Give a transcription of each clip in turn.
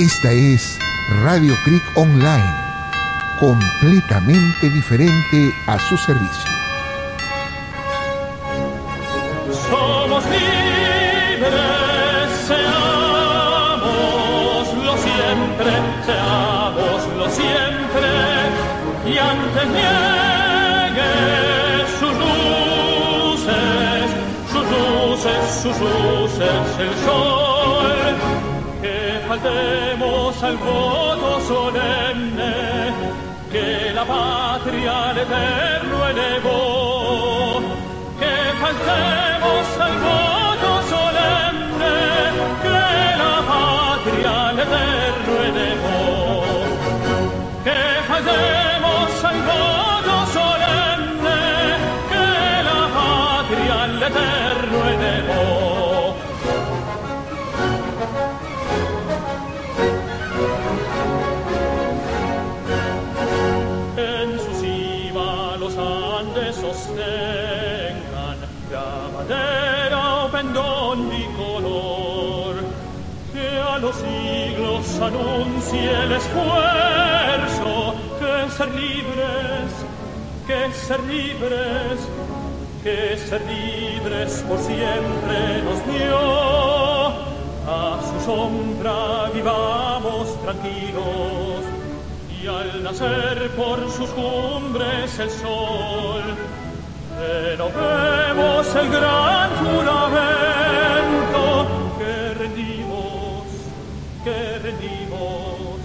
Esta es Radio Creek Online, completamente diferente a su servicio. Somos libres, seámoslo siempre, seámoslo siempre, y antes niegue sus luces, sus luces, sus luces, el sol, faltemos al voto solemne, que la patria al eterno elevó que faltemos al voto solemne que la patria al eterno elevó. Que faltemos al voto anuncie el esfuerzo. Que ser libres, que ser libres, que ser libres por siempre nos dio. A su sombra vivamos tranquilos y al nacer por sus cumbres el sol, renovemos el gran juramento que rendimos,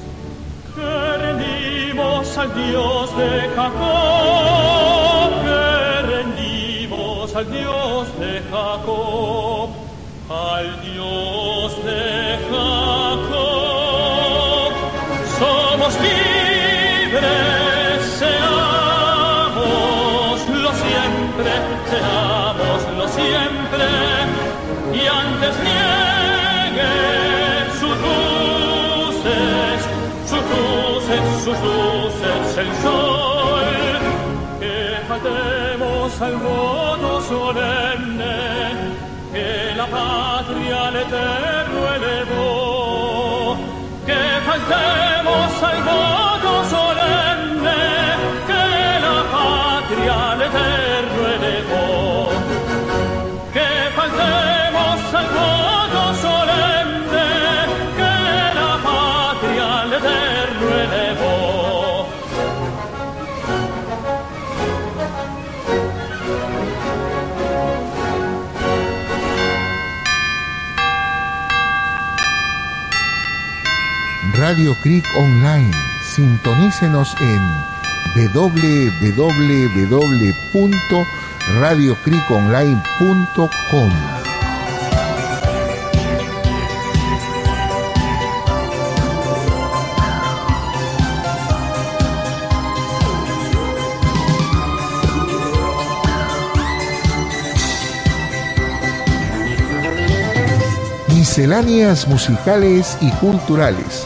que rendimos al Dios de Jacob, que rendimos al Dios de Jacob, al Dios de Jacob. Somos que faltemos al voto solemne, que la patria al eterno elevó. Que faltemos al voto Radio Creek Online. Sintonícenos en www.radiocreekonline.com. Misceláneas musicales y culturales,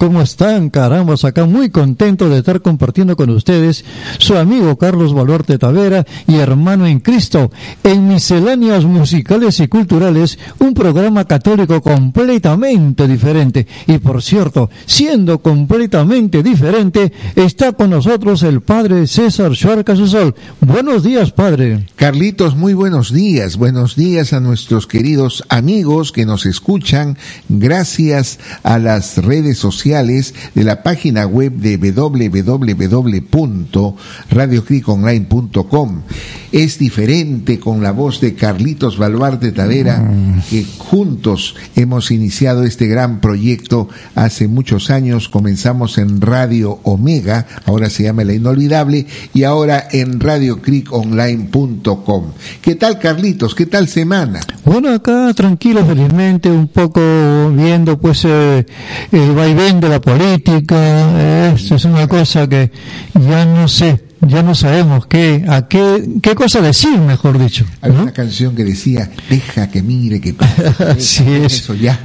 ¿Cómo están? Caramba, acá muy contento de estar compartiendo con ustedes su amigo Carlos Baluarte Tavera y hermano en Cristo en Misceláneas Musicales y Culturales, un programa católico completamente diferente. Y por cierto, siendo completamente diferente, está con nosotros el padre César Shuarca Susol. Buenos días, padre. Carlitos, muy buenos días. Buenos días a nuestros queridos amigos que nos escuchan gracias a las redes sociales sociales, de la página web de www.radiocriconline.com. Es diferente con la voz de Carlitos Baluarte Tavera, Mm. que juntos hemos iniciado este gran proyecto hace muchos años. Comenzamos en Radio Omega, ahora se llama La Inolvidable, y ahora en radiocriconline.com. ¿Qué tal, Carlitos? ¿Qué tal semana? Bueno, acá tranquilo, felizmente, un poco viendo pues eh, el vaivén de la política. Esto es una cosa que ya no sé, ya no sabemos qué, a qué, qué cosa decir, mejor dicho. ¿no? una canción que decía, deja que mire, que que Sí, eso ya.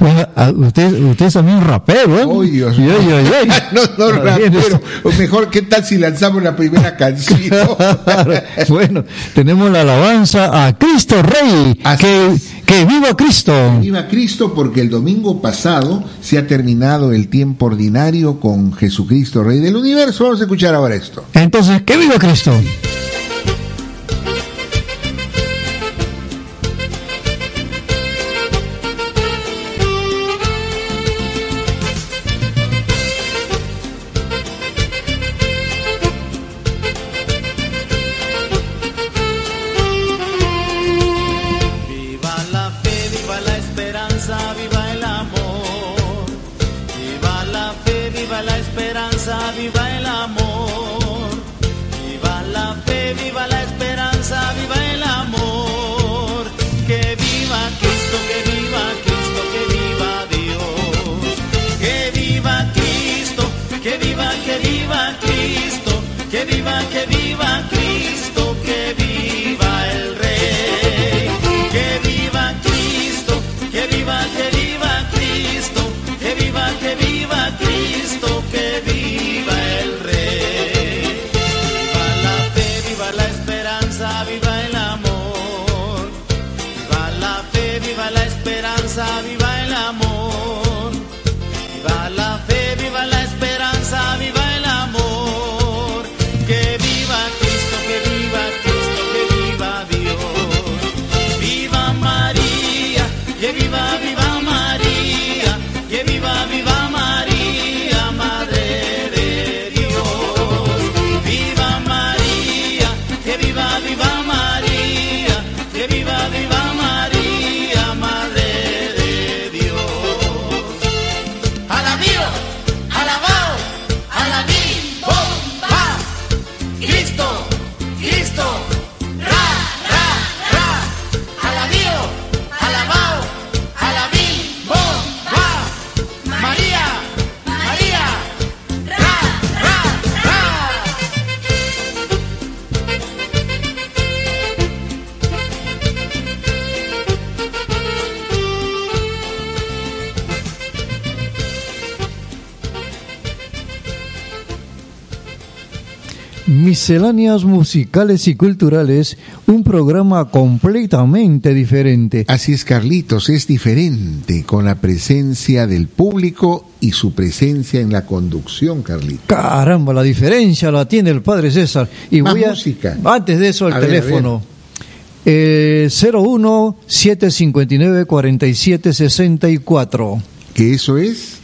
bueno, usted, usted es también un rapero, ¿eh? Oh, Dios Y- mío. y- y- y- no, no, rapero. O mejor, ¿qué tal si lanzamos la primera canción? bueno, tenemos la alabanza a Cristo Rey, Así que, es. Que viva Cristo. Viva Cristo porque el domingo pasado se ha terminado el tiempo ordinario con Jesucristo, Rey del Universo. Vamos a escuchar ahora esto. Entonces, que viva Cristo. Misceláneas musicales y culturales, un programa completamente diferente. Así es, Carlitos, es diferente con la presencia del público y su presencia en la conducción, Carlitos. Caramba, la diferencia la tiene el padre César. Y Más voy a, música. Antes de eso, el A ver, teléfono. Eh, 01 759 47 64. Que eso es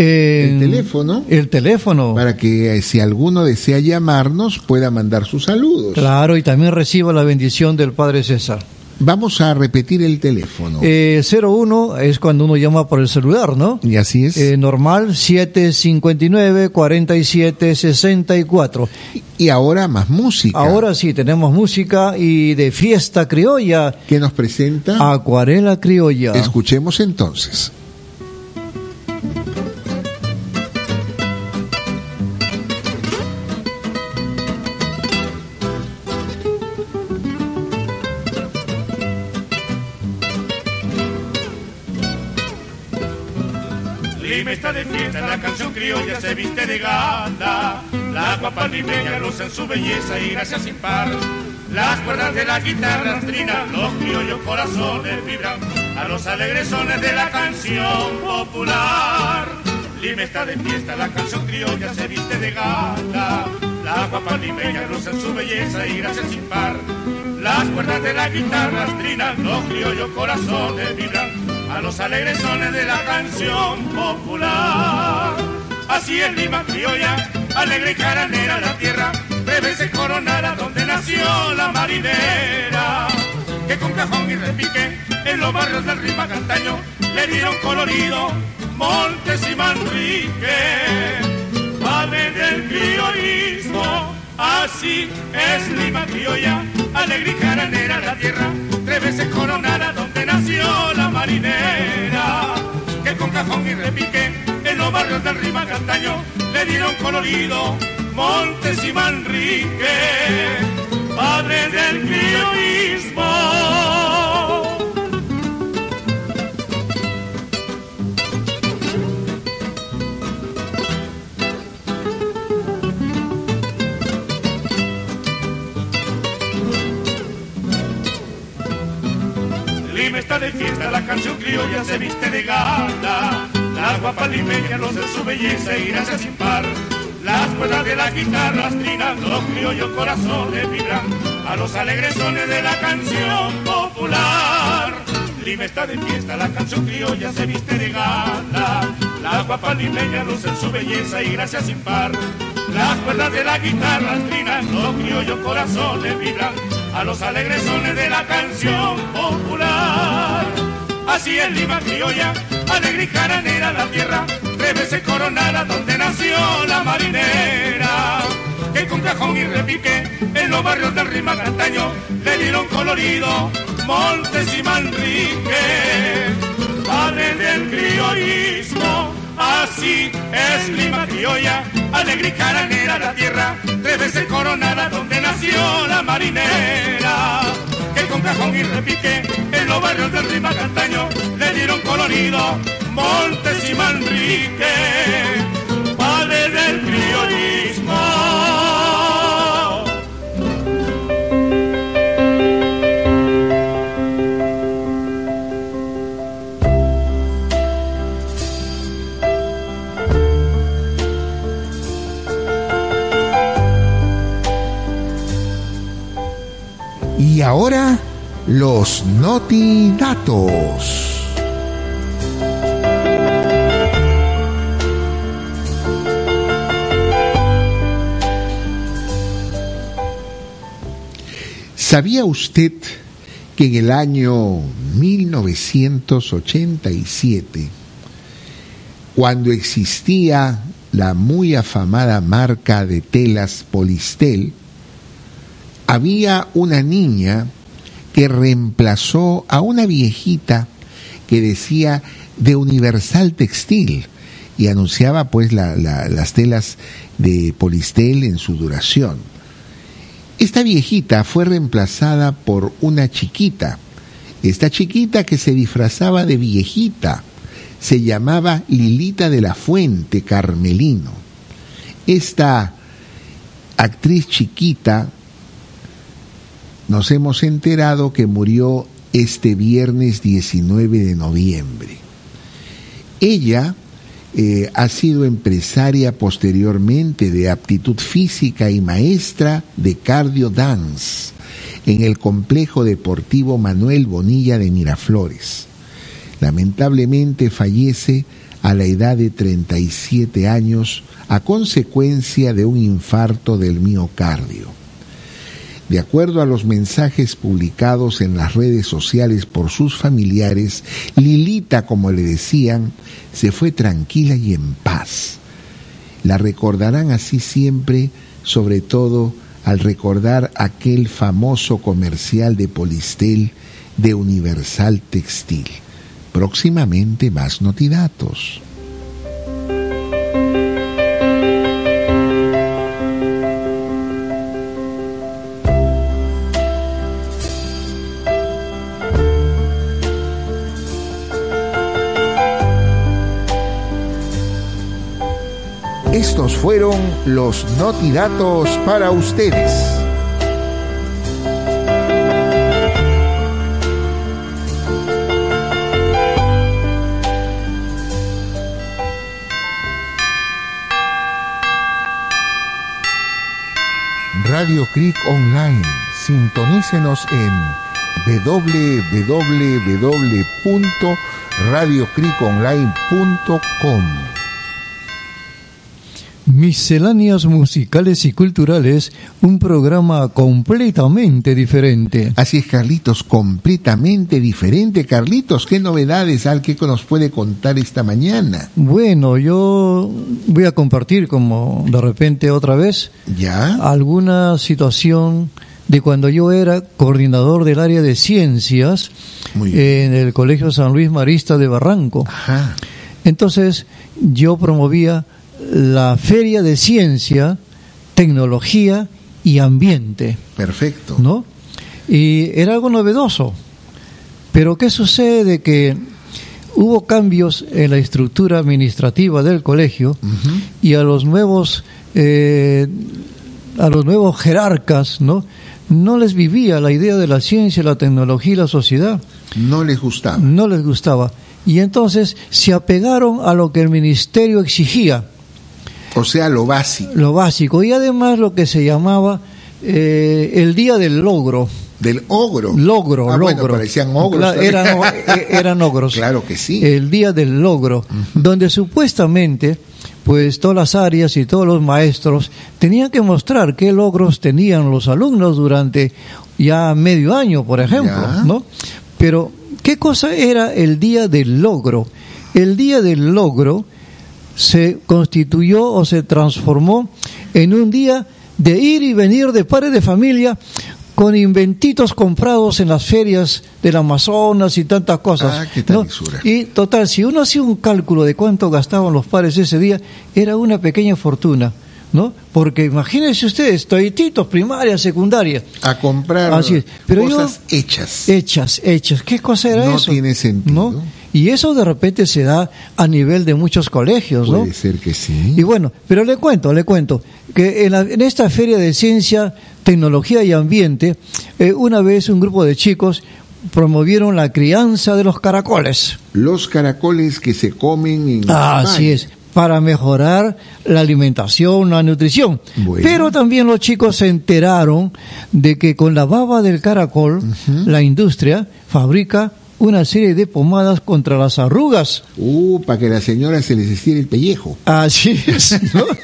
Eh, El teléfono. El teléfono. para que eh, si alguno desea llamarnos pueda mandar sus saludos. Claro, y también reciba la bendición del padre César. Vamos a repetir el teléfono. Eh, 01 es cuando uno llama por el celular, ¿no? y así es. Eh, normal 759 47 64. y ahora más música. Ahora sí, tenemos música y de fiesta criolla, ¿Qué nos presenta? acuarela criolla. Escuchemos entonces. Lima está de fiesta, la canción criolla se viste de gala. La guapa limeña rosa en su belleza y gracia sin par. Las cuerdas de la guitarra trinan, los criollos corazones vibran a los alegres sones de la canción popular. Lima está de fiesta, la canción criolla se viste de gala. La guapa limeña rosa en su belleza y gracia sin par. Las cuerdas de la guitarra trinan, los criollos corazones vibran a los alegres sones de la canción popular. Así es Lima criolla, alegre y caranera la tierra, breve coronada donde nació la marinera, que con cajón y repique en los barrios del Rima Cantaño le dieron colorido Montes y Manrique, padre del criollismo. Así es Lima criolla, alegre y caranera la tierra, tres veces coronada donde nació la marinera, que con cajón y repique en los barrios del Rima Cantaño le dieron colorido Montes y Manrique, padre del criollismo. Está de fiesta, la canción criolla se viste de gala. La guapa limeña luce su belleza y gracia sin par. Las cuerdas de la guitarra trinan, los criollos corazones vibran a los alegres sones de la canción popular. Lima está de fiesta, la canción criolla se viste de gala. La guapa limeña luce su belleza y gracia sin par. Las cuerdas de la guitarra trinan, los criollos corazones vibran a los alegres sones de la canción popular. Así es Lima criolla, alegre y la tierra, tres veces coronada donde nació la marinera. Que con cajón y repique en los barrios del Rima Cantaño le dieron colorido Montes y Manrique, padre del criollismo. Así es Lima criolla, alegre y caranera la tierra, tres veces coronada donde nació la marinera. Que con cajón y repique en los barrios del Rima Cantaño le dieron colorido Montes y Manrique, Y ahora, los notidatos. ¿Sabía usted que en el año 1987, cuando existía la muy afamada marca de telas Polistel, había una niña que reemplazó a una viejita que decía de Universal Textil y anunciaba pues las telas de Polistel en su duración. Esta viejita fue reemplazada por una chiquita, esta chiquita que se disfrazaba de viejita, se llamaba Lilita de la Fuente Carmelino. Esta actriz chiquita nos hemos enterado que murió este viernes 19 de noviembre. Ella eh, ha sido empresaria posteriormente de aptitud física y maestra de cardio dance en el complejo deportivo Manuel Bonilla de Miraflores. Lamentablemente fallece a la edad de 37 años a consecuencia de un infarto del miocardio. De acuerdo a los mensajes publicados en las redes sociales por sus familiares, Lilita, como le decían, se fue tranquila y en paz. La recordarán así siempre, sobre todo al recordar aquel famoso comercial de Polistel de Universal Textil. Próximamente más notidatos. Fueron los notidatos para ustedes. Radio Creek Online. Sintonícenos en www radiocriconline.com. Misceláneas musicales y culturales, un programa completamente diferente. Así es, Carlitos, completamente diferente. Carlitos, ¿qué novedades al que nos puede contar esta mañana? Bueno, yo voy a compartir como de repente otra vez ¿Ya? alguna situación de cuando yo era coordinador del área de ciencias en el Colegio San Luis Marista de Barranco. Ajá. Entonces yo promovía la Feria de Ciencia, Tecnología y Ambiente, Perfecto. ¿no? Y era algo novedoso. Pero ¿qué sucede? Que hubo cambios en la estructura administrativa del colegio y a los nuevos eh, a los nuevos jerarcas, ¿no? No les vivía la idea de la ciencia, la tecnología y la sociedad No les gustaba. no les gustaba. Y entonces se apegaron a lo que el ministerio exigía, O sea, lo básico lo básico, y además lo que se llamaba eh, el día del logro. del ogro. Logro, Ah, bueno, parecían ogros. Eran, eh, eran ogros. Claro que sí. El día del logro, donde supuestamente, pues todas las áreas y todos los maestros tenían que mostrar qué logros tenían los alumnos durante ya medio año, por ejemplo, Ya. ¿no? Pero, ¿qué cosa era el día del logro? El día del logro se constituyó o se transformó en un día de ir y venir de padres de familia con inventitos comprados en las ferias del Amazonas y tantas cosas. Ah, qué. Y total, si uno hacía un cálculo de cuánto gastaban los padres ese día, era una pequeña fortuna, ¿no? Porque imagínense ustedes, toititos, primaria, secundaria, A comprar Así es. Pero yo- cosas hechas. hechas, hechas. ¿Qué cosa era No eso? tiene sentido. ¿No? Y eso de repente se da a nivel de muchos colegios, ¿no? Puede ser que sí. Y bueno, pero le cuento, le cuento, que en, la- en esta feria de ciencia, tecnología y ambiente, eh, una vez un grupo de chicos promovieron la crianza de los caracoles. Los caracoles que se comen en Ah, Así es, para mejorar la alimentación, la nutrición. Bueno. Pero también los chicos se enteraron de que con la baba del caracol, la industria fabrica una serie de pomadas contra las arrugas. Uh, para que a la señora se les estire el pellejo. Así es, ¿no?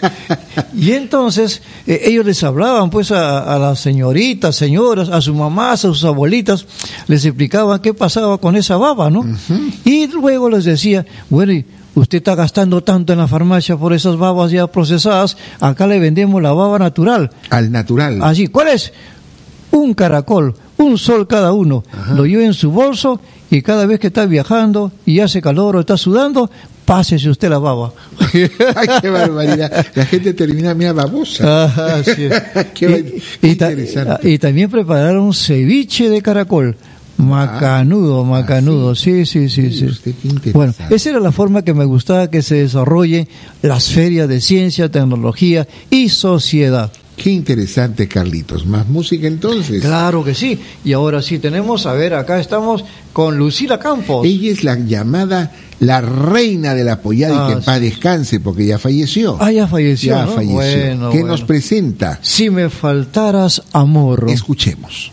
Y entonces eh, ellos les hablaban pues a, a las señoritas, señoras, a sus mamás, a sus abuelitas, les explicaban qué pasaba con esa baba, ¿no? Y luego les decía, bueno, y usted está gastando tanto en la farmacia por esas babas ya procesadas, acá le vendemos la baba natural. Al natural. Así, ¿cuál es? Un caracol, un sol cada uno. Lo lleva en su bolso y cada vez que está viajando y hace calor o está sudando, pásese usted la baba. Ay, qué barbaridad. La gente termina mira babosa. Es. Qué y, y ta- interesante. y también prepararon ceviche de caracol. Macanudo, macanudo, sí, sí, sí, sí. usted, interesante. Bueno, esa era la forma que me gustaba que se desarrolle las ferias de ciencia, tecnología y sociedad. Qué interesante, Carlitos. Más música entonces. Claro que sí. Y ahora sí tenemos, a ver, acá estamos con Lucila Campos. Ella es la llamada la reina de la pollada y Ah, que en paz sí. descanse porque ya falleció. Ah, ya falleció. ya ¿no? falleció. Bueno, ¿Qué bueno. nos presenta? Si me faltaras amor. Escuchemos.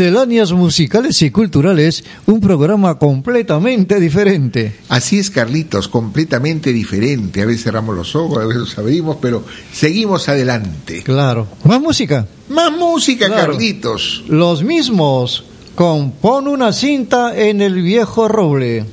Misceláneas musicales y culturales, un programa completamente diferente. Así es, Carlitos, completamente diferente. A veces cerramos los ojos, a veces los abrimos, pero seguimos adelante. Claro. Más música. Más música, Claro. Carlitos. Los mismos con Pon una cinta en el viejo roble.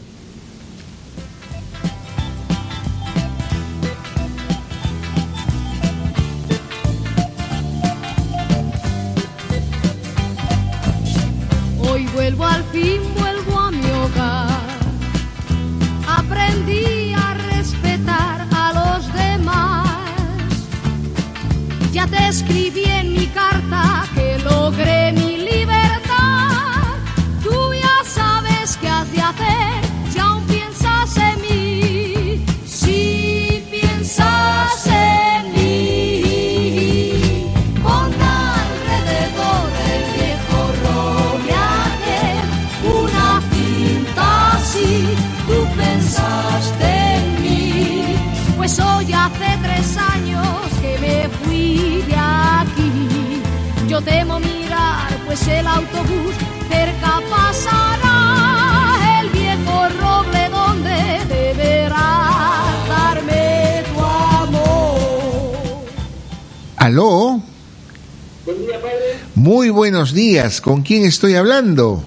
Días. ¿Con quién estoy hablando?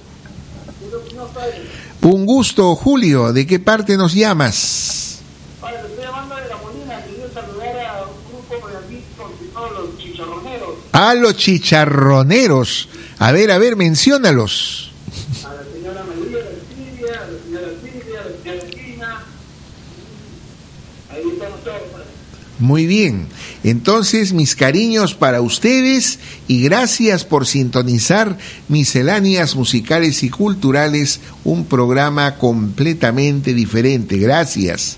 Un gusto, Julio. ¿De qué parte nos llamas? Ahora, le estoy llamando de la Molina, quería saludar a un grupo de aquí con todos los chicharroneros, A los chicharroneros. A ver, a ver, menciónalos. a la señora María, a la Silvia, a la señora Silvia, a la señora Tina. Ahí estamos todos. Muy bien. Entonces, mis cariños para ustedes y gracias por sintonizar Misceláneas Musicales y Culturales, un programa completamente diferente. Gracias.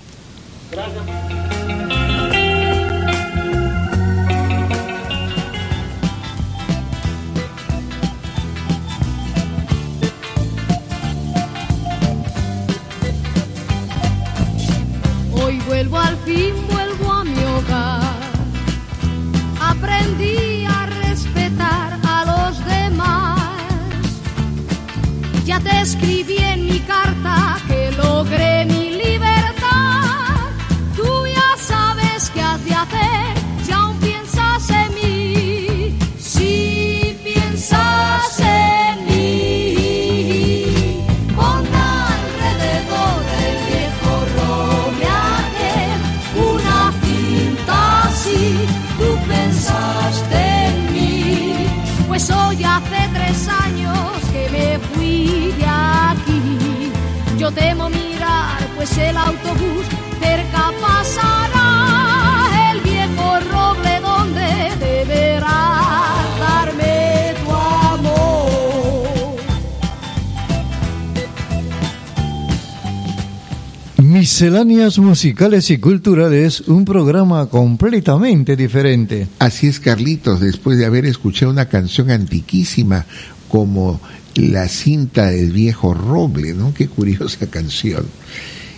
Misceláneas musicales y culturales, un programa completamente diferente. Así es, Carlitos, después de haber escuchado una canción antiquísima como La cinta del viejo roble, ¿no? Qué curiosa canción.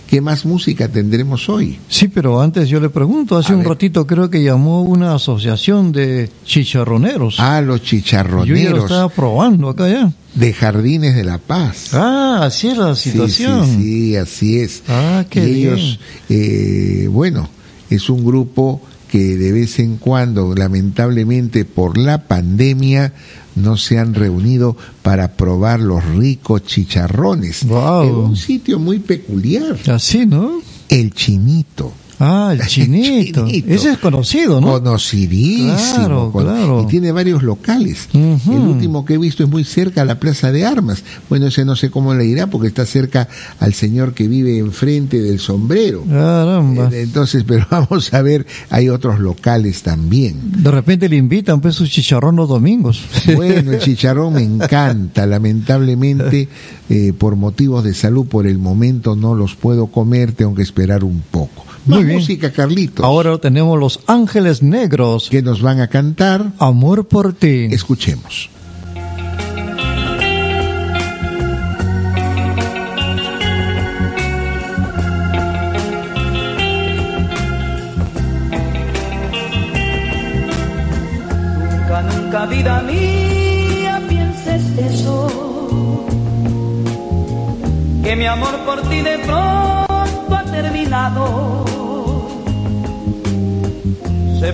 ¿Qué más música tendremos hoy? Sí, pero antes yo le pregunto, hace A un ver. ratito creo que llamó una asociación de chicharroneros. Ah, los yo ya lo chicharroneros estaba probando acá ya. de Jardines de la Paz. Ah, así es la Sí, situación. Sí, sí, así es. Ah, qué y ellos, eh, bueno, es un grupo que de vez en cuando, lamentablemente por la pandemia, no se han reunido para probar los ricos chicharrones. Guau. En un sitio muy peculiar, Así, ¿no? el Chinito. Ah, el chinito. Chinito. Ese es conocido, ¿no? Conocidísimo. Claro, con- claro. Y tiene varios locales. El último que he visto es muy cerca a la Plaza de Armas. Bueno, ese no sé cómo le irá porque está cerca al señor que vive enfrente del sombrero. Caramba. Eh, Entonces, pero vamos a ver, hay otros locales también. De repente le invitan pues sus chicharrón los domingos. Bueno, el chicharrón me encanta. Lamentablemente, eh, por motivos de salud, por el momento no los puedo comer, tengo que esperar un poco. Muy Más bien. música, Carlitos. Ahora tenemos Los Ángeles Negros. que nos van a cantar. Amor por ti. Escuchemos.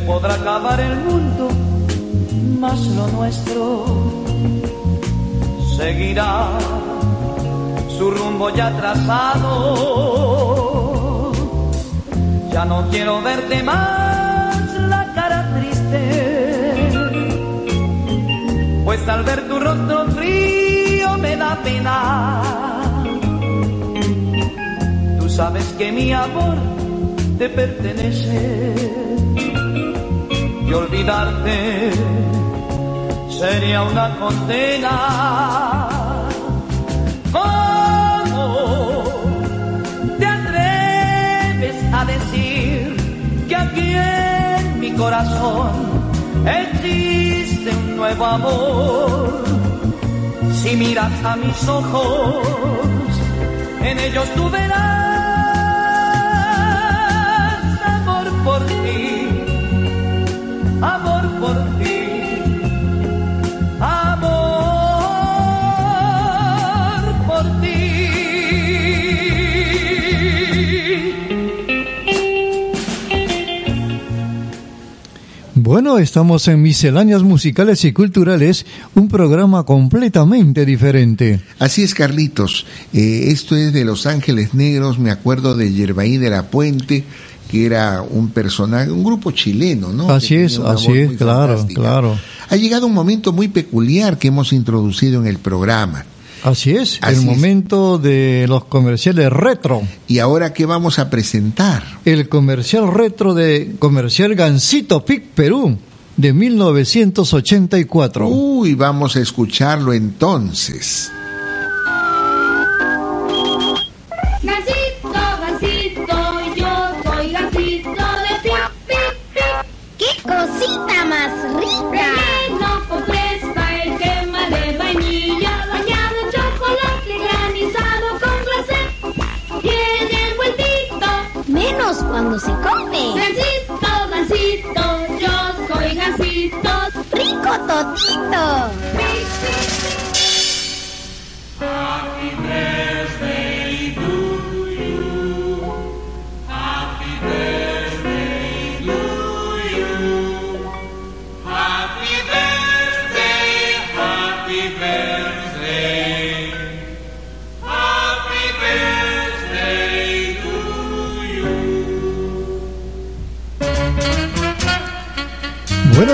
Podrá acabar el mundo, mas lo nuestro seguirá su rumbo ya trazado. Ya no quiero verte más la cara triste, pues al ver tu rostro frío me da pena. Tú sabes que mi amor te pertenece y olvidarte sería una condena. ¿Cómo te atreves a decir que aquí en mi corazón existe un nuevo amor? Si miras a mis ojos, en ellos tú verás amor por ti, Bueno, estamos en Misceláneas Musicales y Culturales, un programa completamente diferente. Así es, Carlitos. Eh, esto es de Los Ángeles Negros. Me acuerdo de Yerbaí de la Puente, que era un personaje, un grupo chileno, ¿no? Así es, así es, claro, fantástica. claro. Ha llegado un momento muy peculiar que hemos introducido en el programa. Así es, Así el es. momento de los comerciales retro. ¿Y ahora qué vamos a presentar? El comercial retro de Comercial Gansito Pic Perú de 1984. Uy, vamos a escucharlo entonces. Cuando se come. Gansito, gansito, yo soy gansito. ¡Rico totito!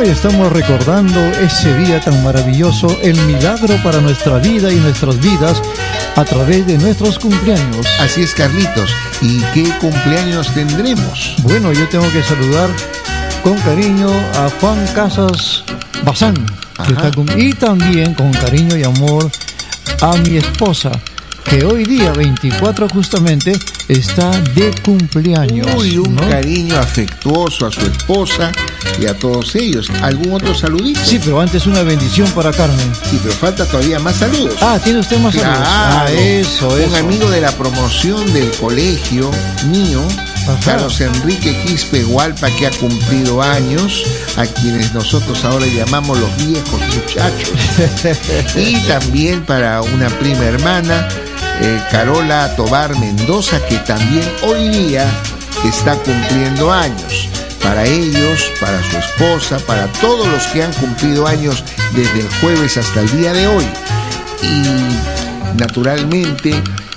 Y estamos recordando ese día tan maravilloso, el milagro para nuestra vida y nuestras vidas a través de nuestros cumpleaños. Así es, Carlitos. ¿Y qué cumpleaños tendremos? Bueno, yo tengo que saludar con cariño a Juan Casas Bazán, que está y también con cariño y amor a mi esposa, que hoy día 24 justamente está de cumpleaños. Uy, un ¿no? cariño afectuoso a su esposa y a todos ellos. ¿Algún otro saludito? Sí, pero antes una bendición para Carmen. Sí, pero falta todavía más saludos. Ah, tiene usted más saludos. Ah, eso, Un eso. amigo de la promoción del colegio mío, Ajá. Carlos Enrique Quispe Hualpa, que ha cumplido años, a quienes nosotros ahora llamamos los viejos muchachos. y también para una prima hermana, eh, Carola Tobar Mendoza, que también hoy día está cumpliendo años. Para ellos, para su esposa, para todos los que han cumplido años desde el jueves hasta el día de hoy y naturalmente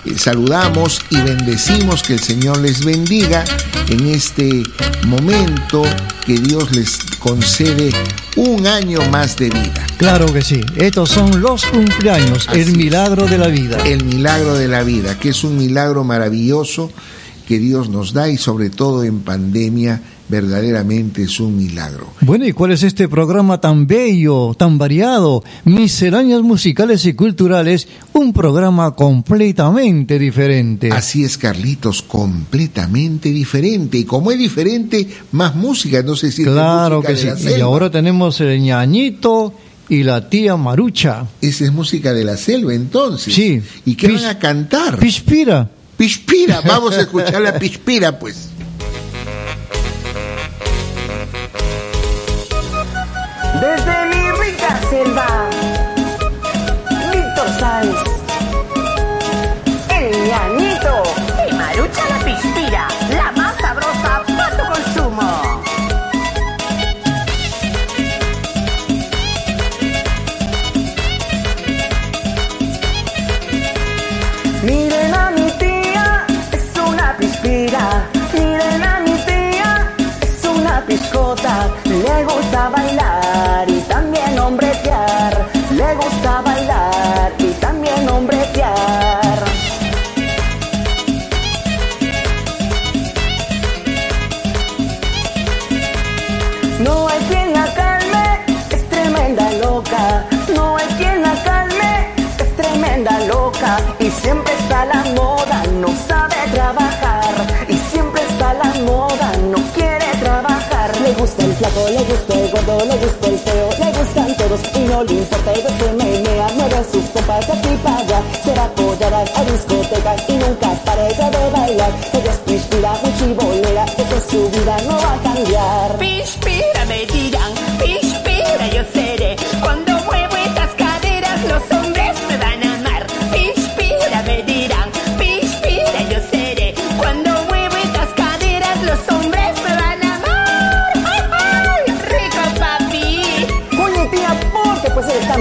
eh, saludamos y bendecimos que el Señor les bendiga en este momento que Dios les concede un año más de vida. Claro que sí. Estos son los cumpleaños, Así el es. milagro de la vida. El milagro de la vida, que es un milagro maravilloso que Dios nos da y sobre todo en pandemia verdaderamente es un milagro. Bueno, ¿y cuál es este programa tan bello, tan variado? Misceláneas musicales y culturales, un programa completamente diferente. Así es, Carlitos, completamente diferente. Y como es diferente, más música. No sé si claro que sí. Y ahora tenemos el ñañito y la tía Marucha. Esa es música de la selva, entonces. Sí. ¿Y qué Pis- van a cantar? Pispira. Pispira. Vamos a escuchar la Pispira, pues. Selva. La moda, no sabe trabajar. Y siempre está la moda, no quiere trabajar. Le gusta el flaco, le gusta el gordo, le gusta el feo, le gustan todos y no le importa. Ella se menea, mueve sus copas de aquí para allá. Se va a discotecas y nunca para ella de bailar. Ella es pispira, muy chibolera, esa es su vida, no va a cambiar. Pispira me dirán, pispira yo seré. Cuando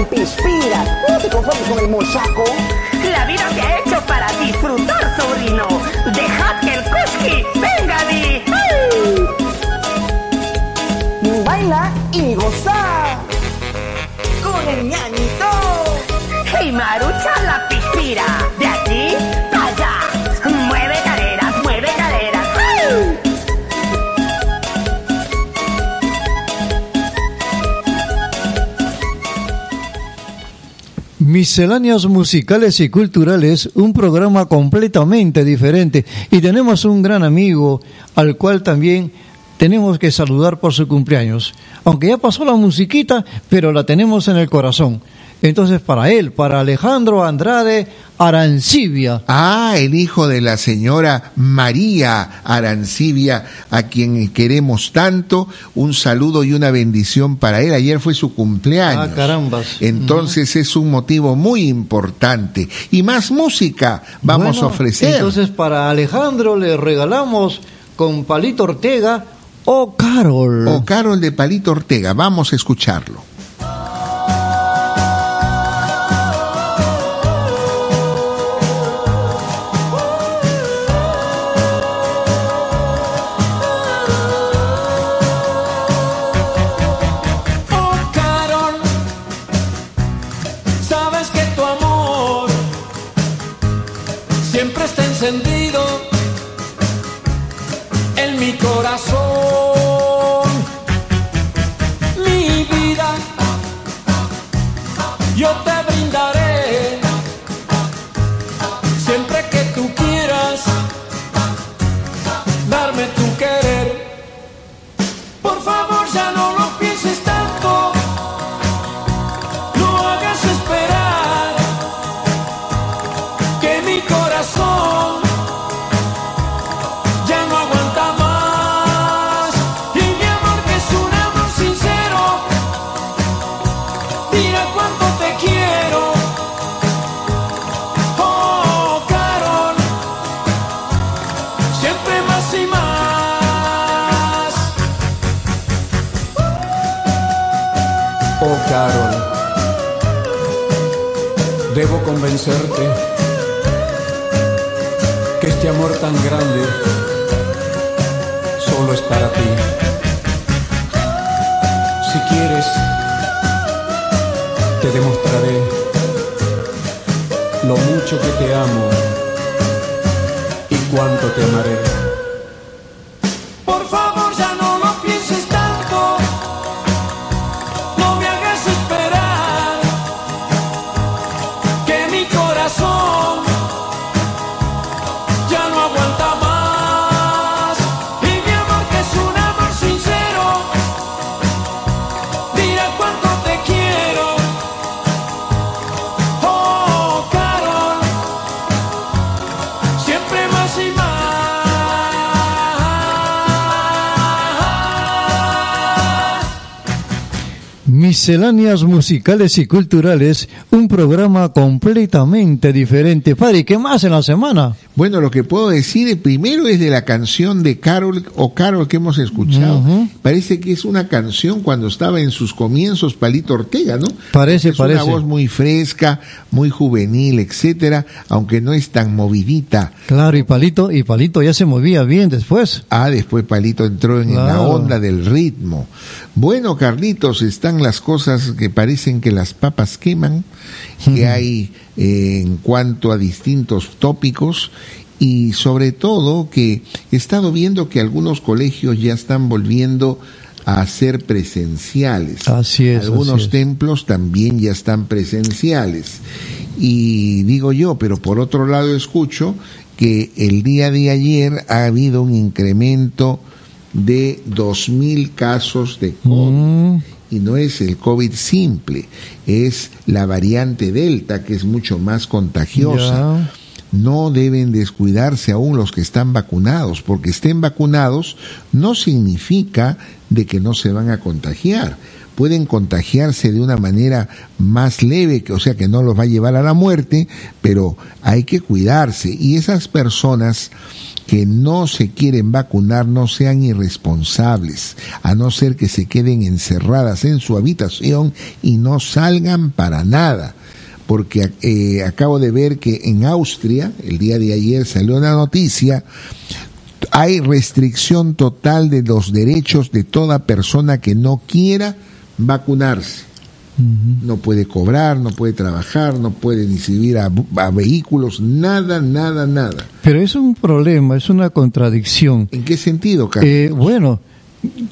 porque pues eres tan pispira. No te conformes con el mochaco. La vida se ha hecho para disfrutar, sobrino. Dejad que el kuski venga di. ¡Ay! Baila y goza. Con el ñañito. Y Marucha la pispira. Misceláneas musicales y culturales, un programa completamente diferente. Y tenemos un gran amigo al cual también tenemos que saludar por su cumpleaños. Aunque ya pasó la musiquita, pero la tenemos en el corazón. Entonces, para él, para Alejandro Andrade Arancibia. Ah, el hijo de la señora María Arancibia, a quien queremos tanto, un saludo y una bendición para él. Ayer fue su cumpleaños. Ah, carambas. Entonces es un motivo muy importante. Y más música vamos Bueno, a ofrecer. Entonces, para Alejandro le regalamos con Palito Ortega o Carol. O Carol de Palito Ortega, vamos a escucharlo. Corazón. Convencerte que este amor tan grande solo es para ti. Si quieres, te demostraré lo mucho que te amo y cuánto te amaré. Misceláneas musicales y culturales, un programa completamente diferente. Padre, ¿qué más en la semana? Bueno, lo que puedo decir eh, primero es de la canción de Carol o Carol que hemos escuchado. Parece que es una canción cuando estaba en sus comienzos Palito Ortega, ¿no? Parece, es parece. una voz muy fresca, muy juvenil, etcétera, aunque no es tan movidita. Claro, y Palito, y Palito ya se movía bien después. Ah, después Palito entró en la Claro. onda del ritmo. Bueno, Carlitos, están las cosas que parecen que las papas queman, que hay eh, en cuanto a distintos tópicos y sobre todo que he estado viendo que algunos colegios ya están volviendo a ser presenciales. Así es, Algunos así es. templos también ya están presenciales. Y digo yo, pero por otro lado escucho que el día de ayer ha habido un incremento de 2.000 casos de COVID. Mm, Y no es el COVID simple, es la variante Delta, que es mucho más contagiosa no deben descuidarse aún los que están vacunados, porque estén vacunados no significa de que no se van a contagiar. Pueden contagiarse de una manera más leve, que, o sea que no los va a llevar a la muerte, pero hay que cuidarse. Y esas personas que no se quieren vacunar no sean irresponsables, a no ser que se queden encerradas en su habitación y no salgan para nada porque eh, acabo de ver que en Austria, el día de ayer salió una noticia, hay restricción total de los derechos de toda persona que no quiera vacunarse. No puede cobrar, no puede trabajar, no puede ni subir a, vehículos, nada, nada, nada. Pero es un problema, es una contradicción. ¿En qué sentido, Carlos? Eh, bueno,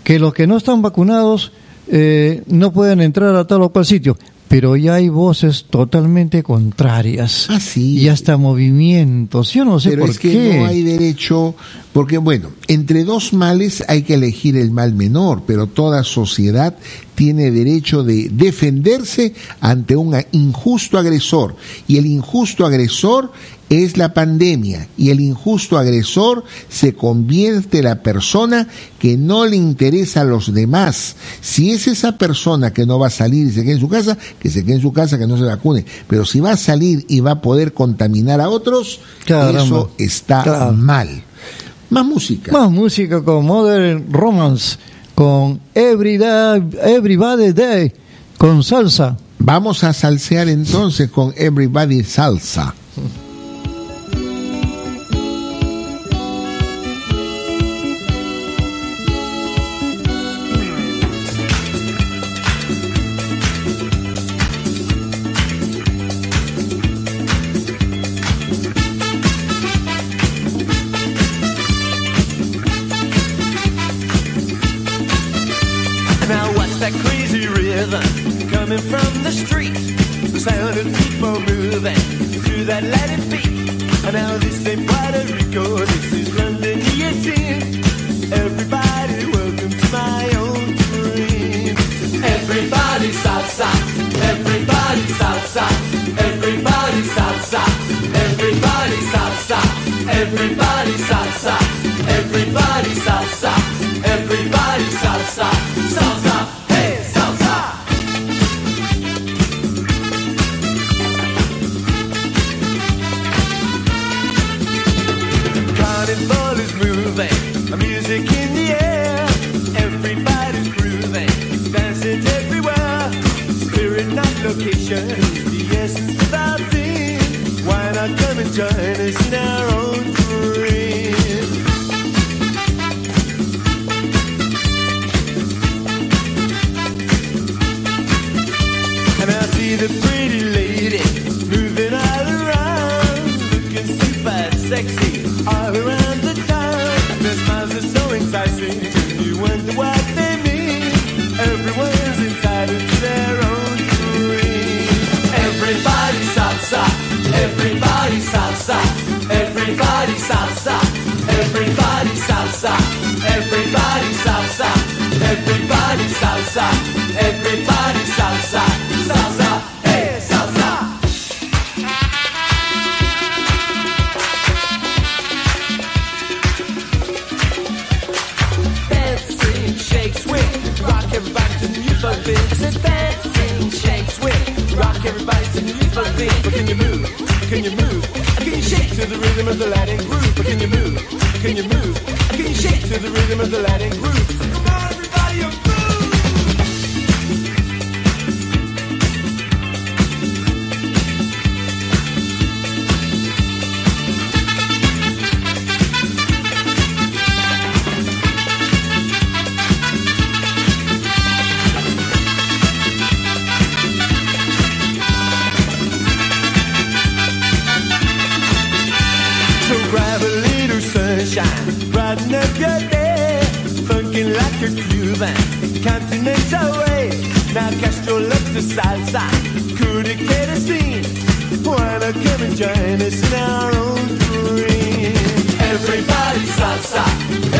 que los que no están vacunados eh, no pueden entrar a tal o cual sitio, pero ya hay voces totalmente contrarias. Ah, sí. Y hasta movimientos. Yo no sé Pero por es que qué. no hay derecho, porque bueno, entre dos males hay que elegir el mal menor, pero toda sociedad tiene derecho de defenderse ante un injusto agresor. Y el injusto agresor es la pandemia. Y el injusto agresor se convierte en la persona que no le interesa a los demás. Si es esa persona que no va a salir y se quede en su casa, que se quede en su casa, que no se vacune. Pero si va a salir y va a poder contaminar a otros, Caramba. eso está mal. Más música. Más música con Modern Romance, con Every Day, Everybody Day, con salsa. Vamos a salsear entonces con Everybody Salsa. But can you move? Can you move? Can you shake to the rhythm of the Latin groove? Come on, everybody, your day, funkin' like a Cuban, continental way. Now cast your love to salsa, could it get a scene? Why not come and join us in our own dream? Everybody salsa,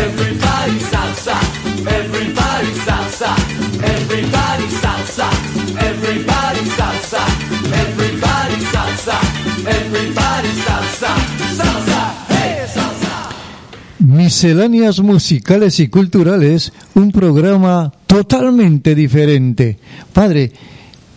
everybody salsa, everybody salsa, everybody Misceláneas musicales y culturales, un programa totalmente diferente. Padre,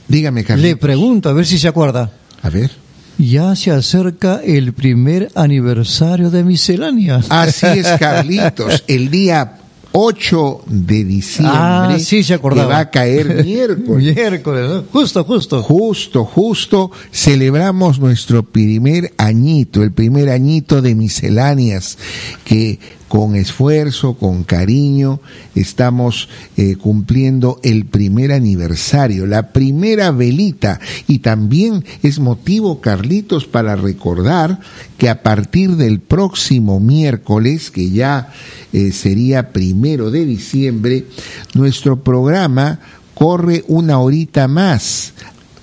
Dígame, Carlos. le pregunto a ver si se acuerda. A ver. Ya se acerca el primer aniversario de Misceláneas. Así es, Carlitos. El día 8 de diciembre. Ah, sí, se acordaba. Que va a caer miércoles. Miércoles, ¿no? Justo, justo. Justo, justo, celebramos nuestro primer añito, el primer añito de misceláneas, que con esfuerzo, con cariño, estamos eh, cumpliendo el primer aniversario, la primera velita, y también es motivo, Carlitos, para recordar que a partir del próximo miércoles, que ya eh, sería primero de diciembre, nuestro programa corre una horita más.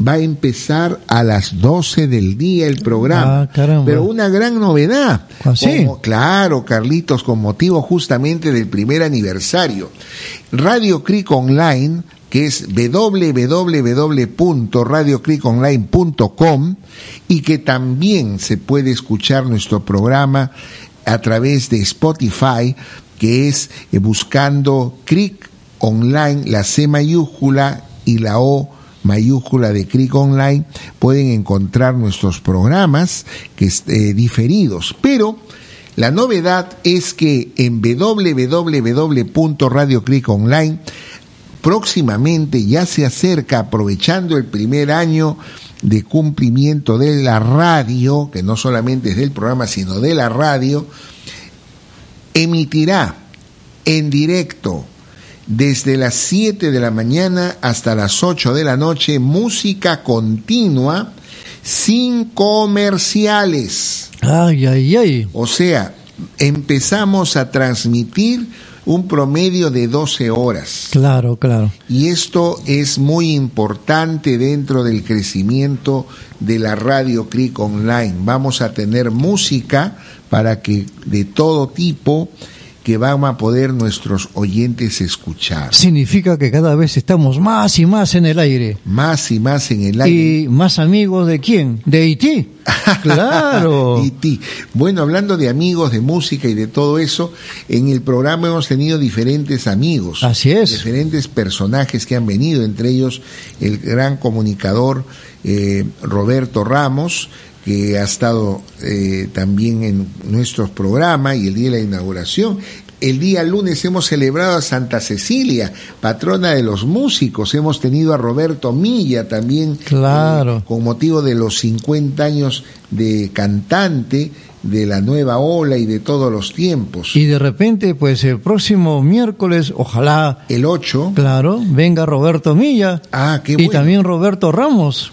Va a empezar a las 12 del día el programa. Ah, caramba. Pero una gran novedad. ¿Ah, sí? Como- claro, Carlitos, con motivo justamente del primer aniversario. Radio Cric Online, que es www.radiocriconline.com y que también se puede escuchar nuestro programa a través de Spotify, que es eh, buscando Cric Online, la C mayúscula y la O mayúscula de Cric Online, pueden encontrar nuestros programas que eh, diferidos. Pero la novedad es que en www.radiocriconline próximamente ya se acerca, aprovechando el primer año de cumplimiento de la radio, que no solamente es del programa, sino de la radio, emitirá en directo desde las 7 de la mañana hasta las 8 de la noche música continua sin comerciales. Ay, ay, ay. O sea, empezamos a transmitir un promedio de 12 horas. Claro, claro. Y esto es muy importante dentro del crecimiento de la radio Click Online. Vamos a tener música para que de todo tipo que van a poder nuestros oyentes escuchar. Significa que cada vez estamos más y más en el aire. Más y más en el aire. ¿Y más amigos de quién? ¿De Haití? Claro. Y ti. Bueno, hablando de amigos, de música y de todo eso, en el programa hemos tenido diferentes amigos. Así es. Diferentes personajes que han venido, entre ellos el gran comunicador eh, Roberto Ramos, que ha estado eh, también en nuestros programas y el día de la inauguración. El día lunes hemos celebrado a Santa Cecilia, patrona de los músicos. Hemos tenido a Roberto Milla también, Claro. eh, con motivo de los 50 años de cantante de la nueva ola y de todos los tiempos. Y de repente, pues el próximo miércoles, ojalá, El 8, claro, venga Roberto Milla ah, qué y bueno. también Roberto Ramos.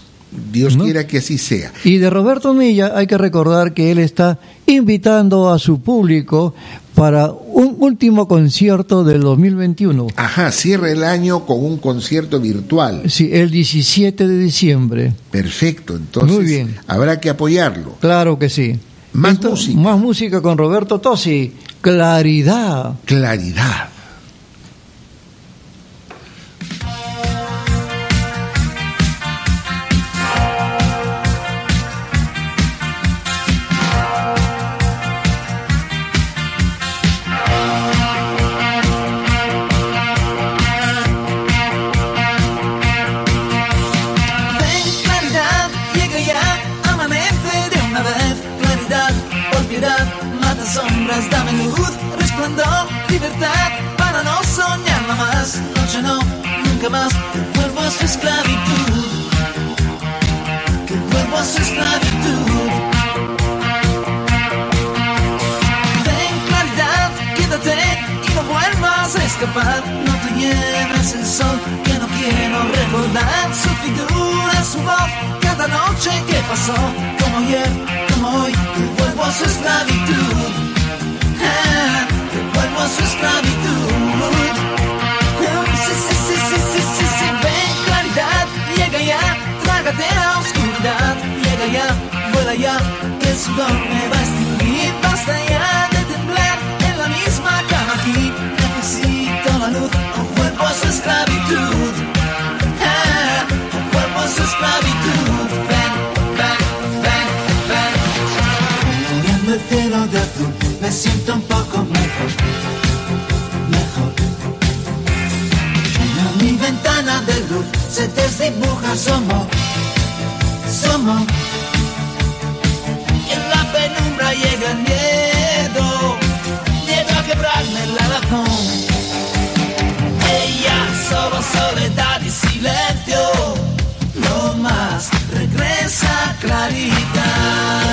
Dios ¿no? quiera que así sea. Y de Roberto Milla hay que recordar que él está invitando a su público para un último concierto del 2021. Ajá, cierra el año con un concierto virtual. Sí, el 17 de diciembre. Perfecto, entonces Muy bien. habrá que apoyarlo. Claro que sí. Más música. Más música con Roberto Tosi. Claridad. Claridad. No te lleves el sol, que no quiero recordar su figura, su voz, cada noche que pasó, como ayer, como hoy, que vuelvo a su esclavitud. Ah, que vuelvo a su esclavitud. Sí, sí, sí, sí, sí, sí, sí, ven claridad, llega ya, trágate la oscuridad, llega ya, vuela ya, que el sudor me va a extinguir, su esclavitud, o vuelvo a su esclavitud, ven, ven, ven, ven. Viendo el cielo de azul, me siento un poco mejor, mejor. En mi ventana de luz se desdibuja somos, somos. Claridad.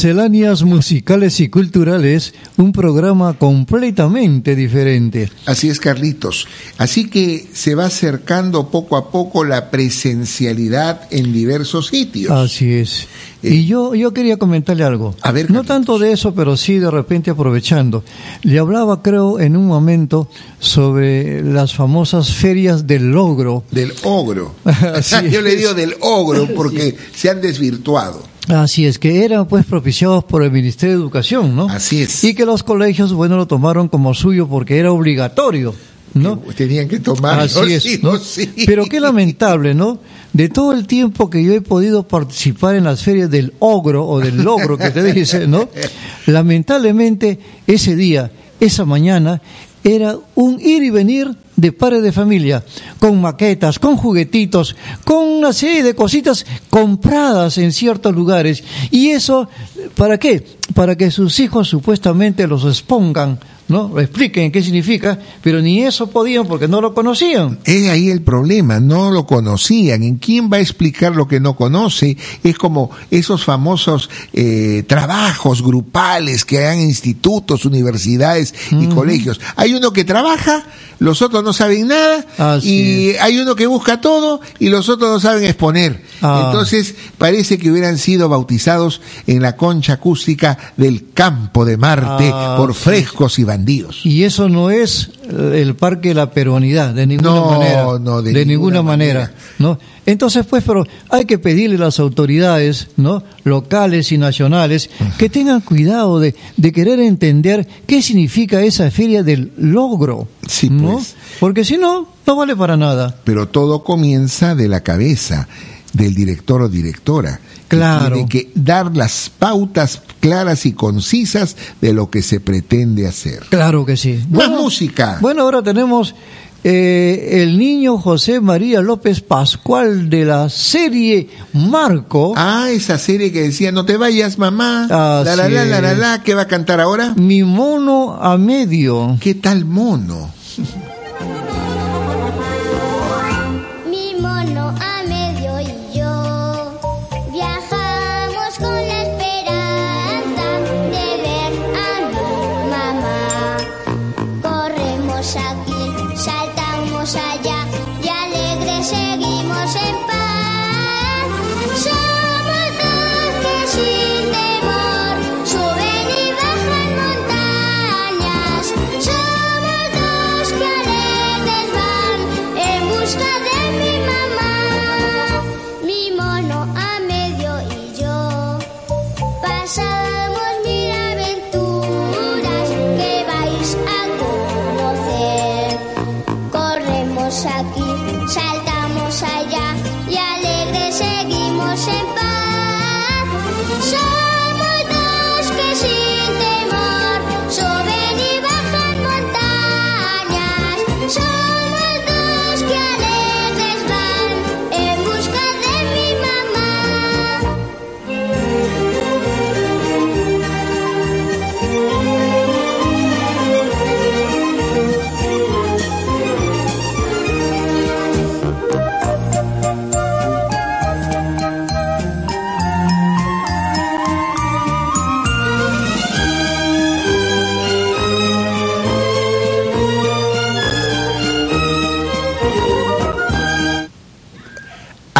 Misceláneas musicales y culturales, un programa completamente diferente. Así es, Carlitos. Así que se va acercando poco a poco la presencialidad en diversos sitios. Así es. Y yo, yo quería comentarle algo. A ver, no tanto de eso, pero sí de repente aprovechando. Le hablaba, creo, en un momento sobre las famosas ferias del logro. Del ogro. Yo le digo del ogro porque se han desvirtuado. Así es, que eran pues propiciados por el Ministerio de Educación, ¿no? Así es. Y que los colegios, bueno, lo tomaron como suyo porque era obligatorio, ¿no? Tenían que tomarlo. Así es, ¿no? sí. Pero qué lamentable, ¿no? De todo el tiempo que yo he podido participar en las ferias del ogro o del logro que te dice, ¿no? Lamentablemente ese día, esa mañana, era un ir y venir de padres de familia, con maquetas, con juguetitos, con una serie de cositas compradas en ciertos lugares. ¿Y eso para qué? Para que sus hijos supuestamente los expongan, ¿no? Lo expliquen qué significa, pero ni eso podían porque no lo conocían. Es ahí el problema, no lo conocían. ¿En quién va a explicar lo que no conoce? Es como esos famosos eh, trabajos grupales que hagan institutos, universidades y colegios. Hay uno que trabaja, los otros no saben nada, y hay uno que busca todo y los otros no saben exponer. Ah. Entonces parece que hubieran sido bautizados en la concha acústica del campo de Marte Ah, por sí. frescos y bandidos. Y eso no es eh, el parque de la peruanidad, de ninguna No, manera. no, de de, ninguna ninguna, manera. ¿no? Entonces, pues, pero hay que pedirle a las autoridades, ¿no? locales y nacionales, que tengan cuidado de, de querer entender qué significa esa feria del logro. ¿no? pues. Porque si no, no vale para nada. pero todo comienza de la cabeza del director o directora. Claro. Tiene que dar las pautas claras y concisas de lo que se pretende hacer. Claro que sí. Más música. Bueno, ahora tenemos eh, el niño José María López Pascual de la serie Marco. Ah, esa serie que decía, no te vayas, mamá. La, la, la, la, la, la, ¿qué va a cantar ahora? Mi mono a medio. ¿Qué tal mono?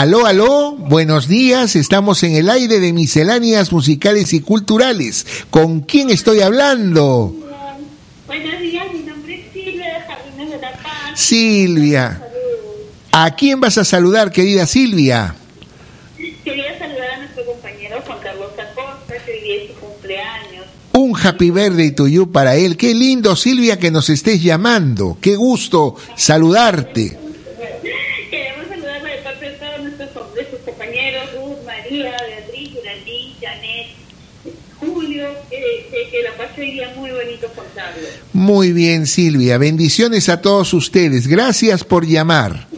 Aló, aló, buenos días, estamos en el aire de misceláneas musicales y culturales. ¿Con quién estoy hablando? Buenos días, mi nombre es Silvia de Jardines de la Paz. Silvia. ¿A quién vas a saludar, querida Silvia? Quería saludar a nuestro compañero Juan Carlos Acosta, que hoy día es su cumpleaños. Un happy birthday to you para él. Qué lindo, Silvia, que nos estés llamando. Qué gusto saludarte. Queremos saludarla de parte de todos nuestros de sus compañeros, Ruth, María, Beatriz, Geraldine, Janet, Julio, eh, que, que la pase hoy Muy bien, Silvia. Bendiciones a todos ustedes. Gracias por llamar.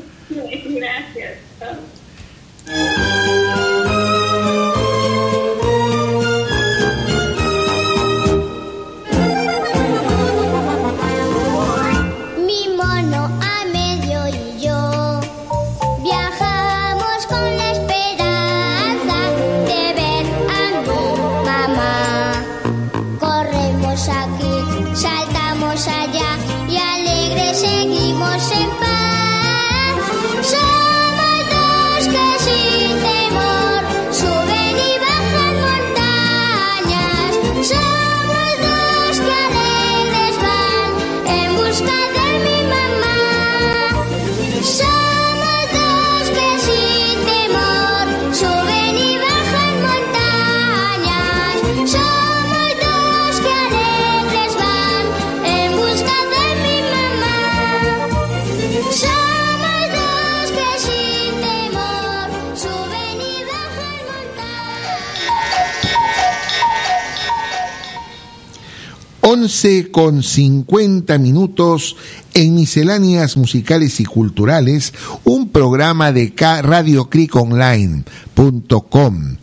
Con 50 minutos en misceláneas musicales y culturales, un programa de K- radiocriconline.com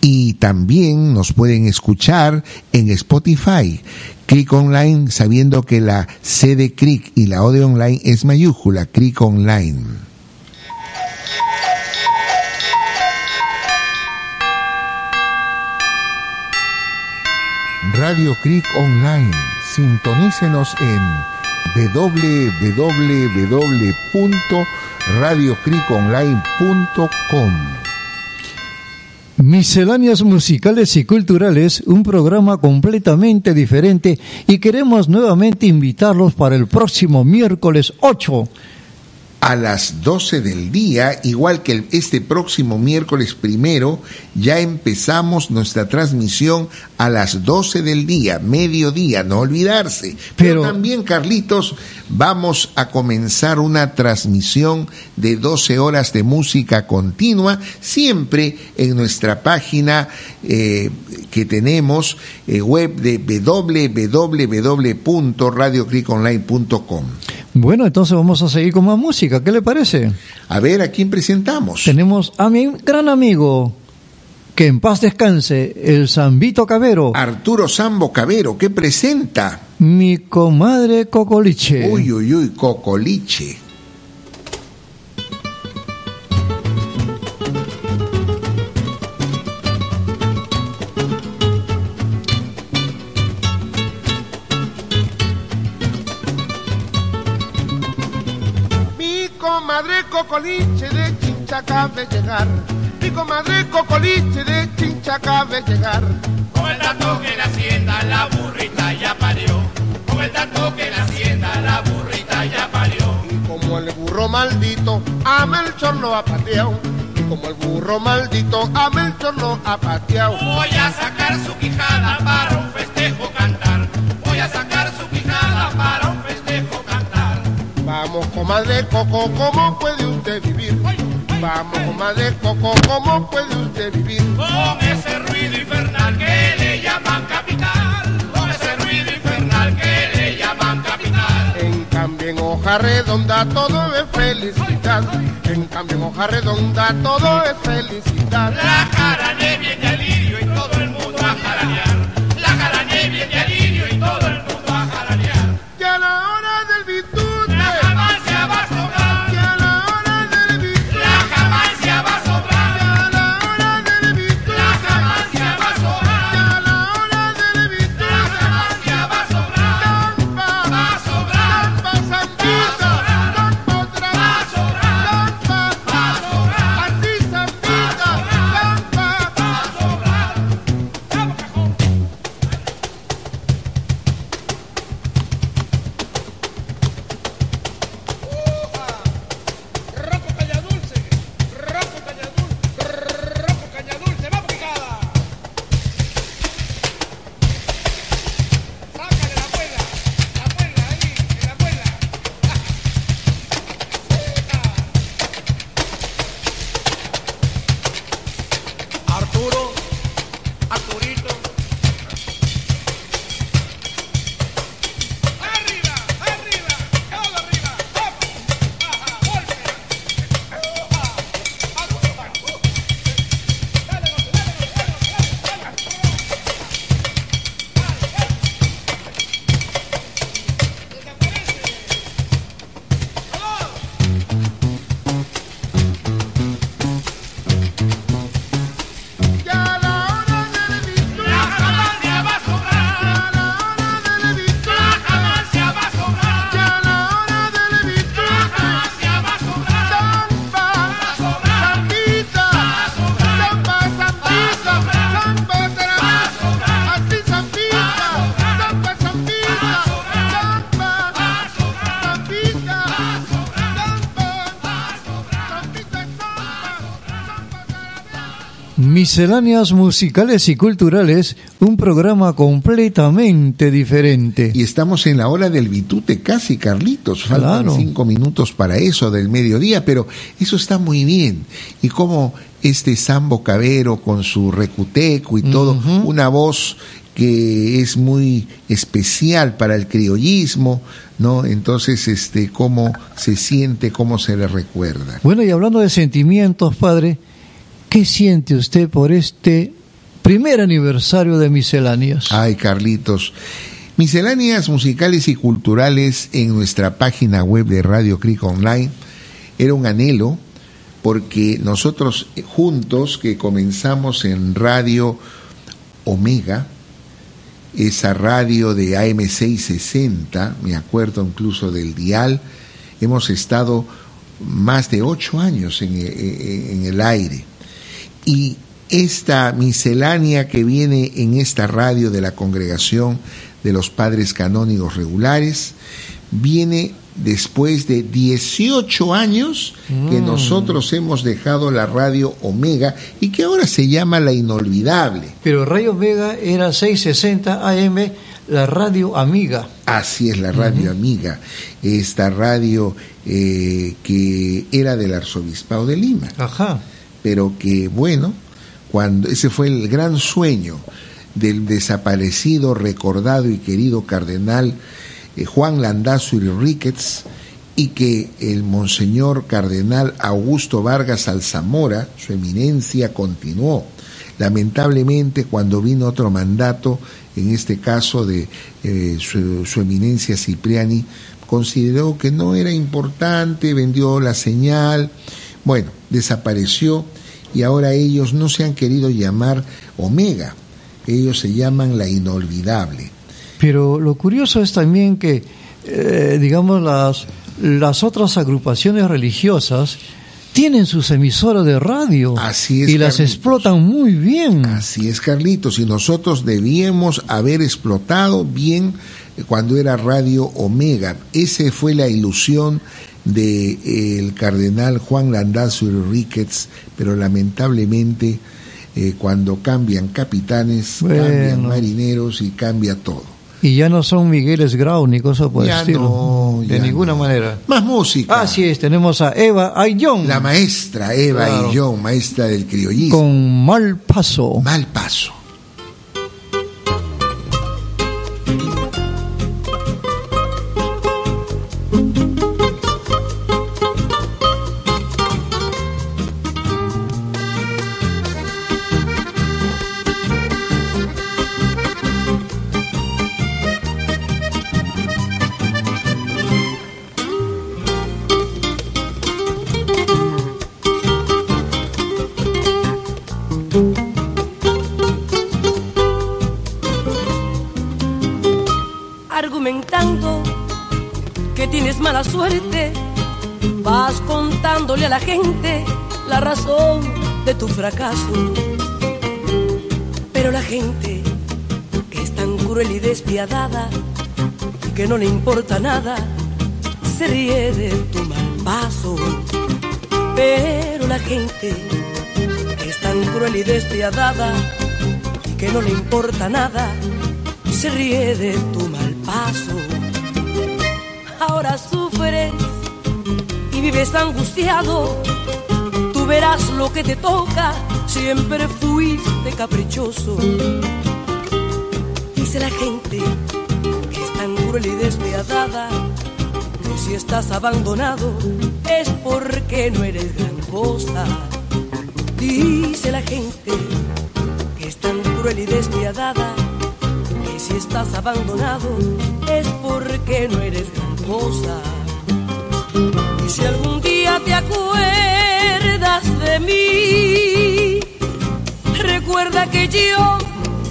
y también nos pueden escuchar en Spotify. Cric Online, sabiendo que la C de Cric y la O de Online es mayúscula, Cric Online. Radio Cric Online. Sintonícenos en www.radiocriconline.com. Misceláneas musicales y culturales, un programa completamente diferente y queremos nuevamente invitarlos para el próximo miércoles 8 a las 12 del día, igual que este próximo miércoles primero, ya empezamos nuestra transmisión a las 12 del día, mediodía, no olvidarse. Pero, también, Carlitos, vamos a comenzar una transmisión de 12 horas de música continua, siempre en nuestra página eh, que tenemos, eh, web de www.radiocriconline.com. Bueno, entonces vamos a seguir con más música. ¿Qué le parece? A ver, ¿a quién presentamos? Tenemos a mi gran amigo, que en paz descanse, el Zambito Cabero. Arturo Sambo Cabero, ¿qué presenta? Mi comadre Cocoliche. Uy, uy, uy, Cocoliche. Cocoliche de Chincha cabe llegar. Mi comadre Cocoliche de Chincha cabe llegar. Con el dato que la hacienda la burrita ya parió. Con el dato que la hacienda la burrita ya parió. Y como el burro maldito a Melchor lo ha pateado. Y como el burro maldito a Melchor lo ha pateado. Voy a sacar su quijada para un festejo Vamos, comadre Coco, ¿cómo puede usted vivir? Vamos, comadre Coco, ¿cómo puede usted vivir? Con ese ruido infernal que le llaman capital. Con ese ruido infernal que le llaman capital. En cambio en hoja redonda todo es felicidad. En cambio en hoja redonda todo es felicidad. La jarané viene al Misceláneas musicales y culturales, un programa completamente diferente. Y estamos en la hora del bitute casi, Carlitos. Faltan Claro. cinco minutos para eso del mediodía, pero eso está muy bien. Y como este Sambo Cabero con su recuteco y todo, una voz que es muy especial para el criollismo, ¿no? Entonces, este, cómo se siente, cómo se le recuerda. Bueno, y hablando de sentimientos, padre, ¿qué siente usted por este primer aniversario de Misceláneas? Ay, Carlitos. Misceláneas musicales y culturales en nuestra página web de Radio Cric Online era un anhelo porque nosotros juntos que comenzamos en Radio Omega, esa radio de AM660, me acuerdo incluso del dial, hemos estado más de ocho años en, en- en el aire. Y esta miscelánea que viene en esta radio de la congregación de los padres canónigos regulares, viene después de 18 años que Mm. nosotros hemos dejado la radio Omega y que ahora se llama La Inolvidable. Pero Radio Omega era 660 AM, la radio amiga. Así es la radio amiga, esta radio eh, que era del arzobispado de Lima. Ajá. Pero que, bueno, cuando ese fue el gran sueño del desaparecido, recordado y querido cardenal eh, Juan Landazzo y Ricketts, y que el monseñor cardenal Augusto Vargas Alzamora, su eminencia, continuó. Lamentablemente, cuando vino otro mandato, en este caso de eh, su, su eminencia Cipriani, consideró que no era importante, vendió la señal, bueno, desapareció y ahora ellos no se han querido llamar Omega, ellos se llaman la inolvidable. Pero lo curioso es también que, eh, digamos, las, las otras agrupaciones religiosas tienen sus emisoras de radio Así es, y las explotan muy bien. Así es, Carlitos, y nosotros debíamos haber explotado bien cuando era Radio Omega. Esa fue la ilusión del cardenal Juan Landazzo y Ricketts, pero lamentablemente eh, cuando cambian capitanes, cambian marineros y cambia todo. Y ya no son Migueles Grau ni cosas por el Ya estilo. no, de ninguna no. manera. Más música. Así es, tenemos a Eva Ayllón. La maestra Eva Claro. yo, maestra del criollismo. Con mal paso. Mal paso. Pero la gente que es tan cruel y despiadada y que no le importa nada, se ríe de tu mal paso. Pero la gente que es tan cruel y despiadada y que no le importa nada, se ríe de tu mal paso. Ahora sufres y vives angustiado. Verás lo que te toca, siempre fuiste caprichoso. Dice la gente que es tan cruel y despiadada, que si estás abandonado es porque no eres gran cosa. Dice la gente que es tan cruel y despiadada, que si estás abandonado es porque no eres gran cosa. Y si algún día te acuerdas de mí, recuerda que yo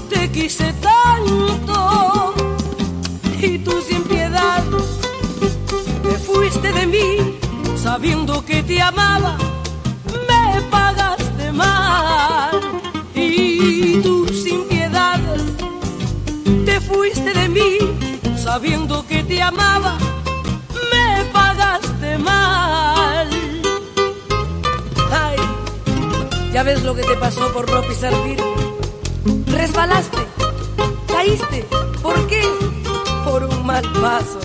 te quise tanto y tú sin piedad te fuiste de mí sabiendo que te amaba, me pagaste mal y tú sin te fuiste de mí sabiendo que te amaba, ves lo que te pasó por no pisar? Resbalaste, caíste. ¿Por qué? Por un mal paso.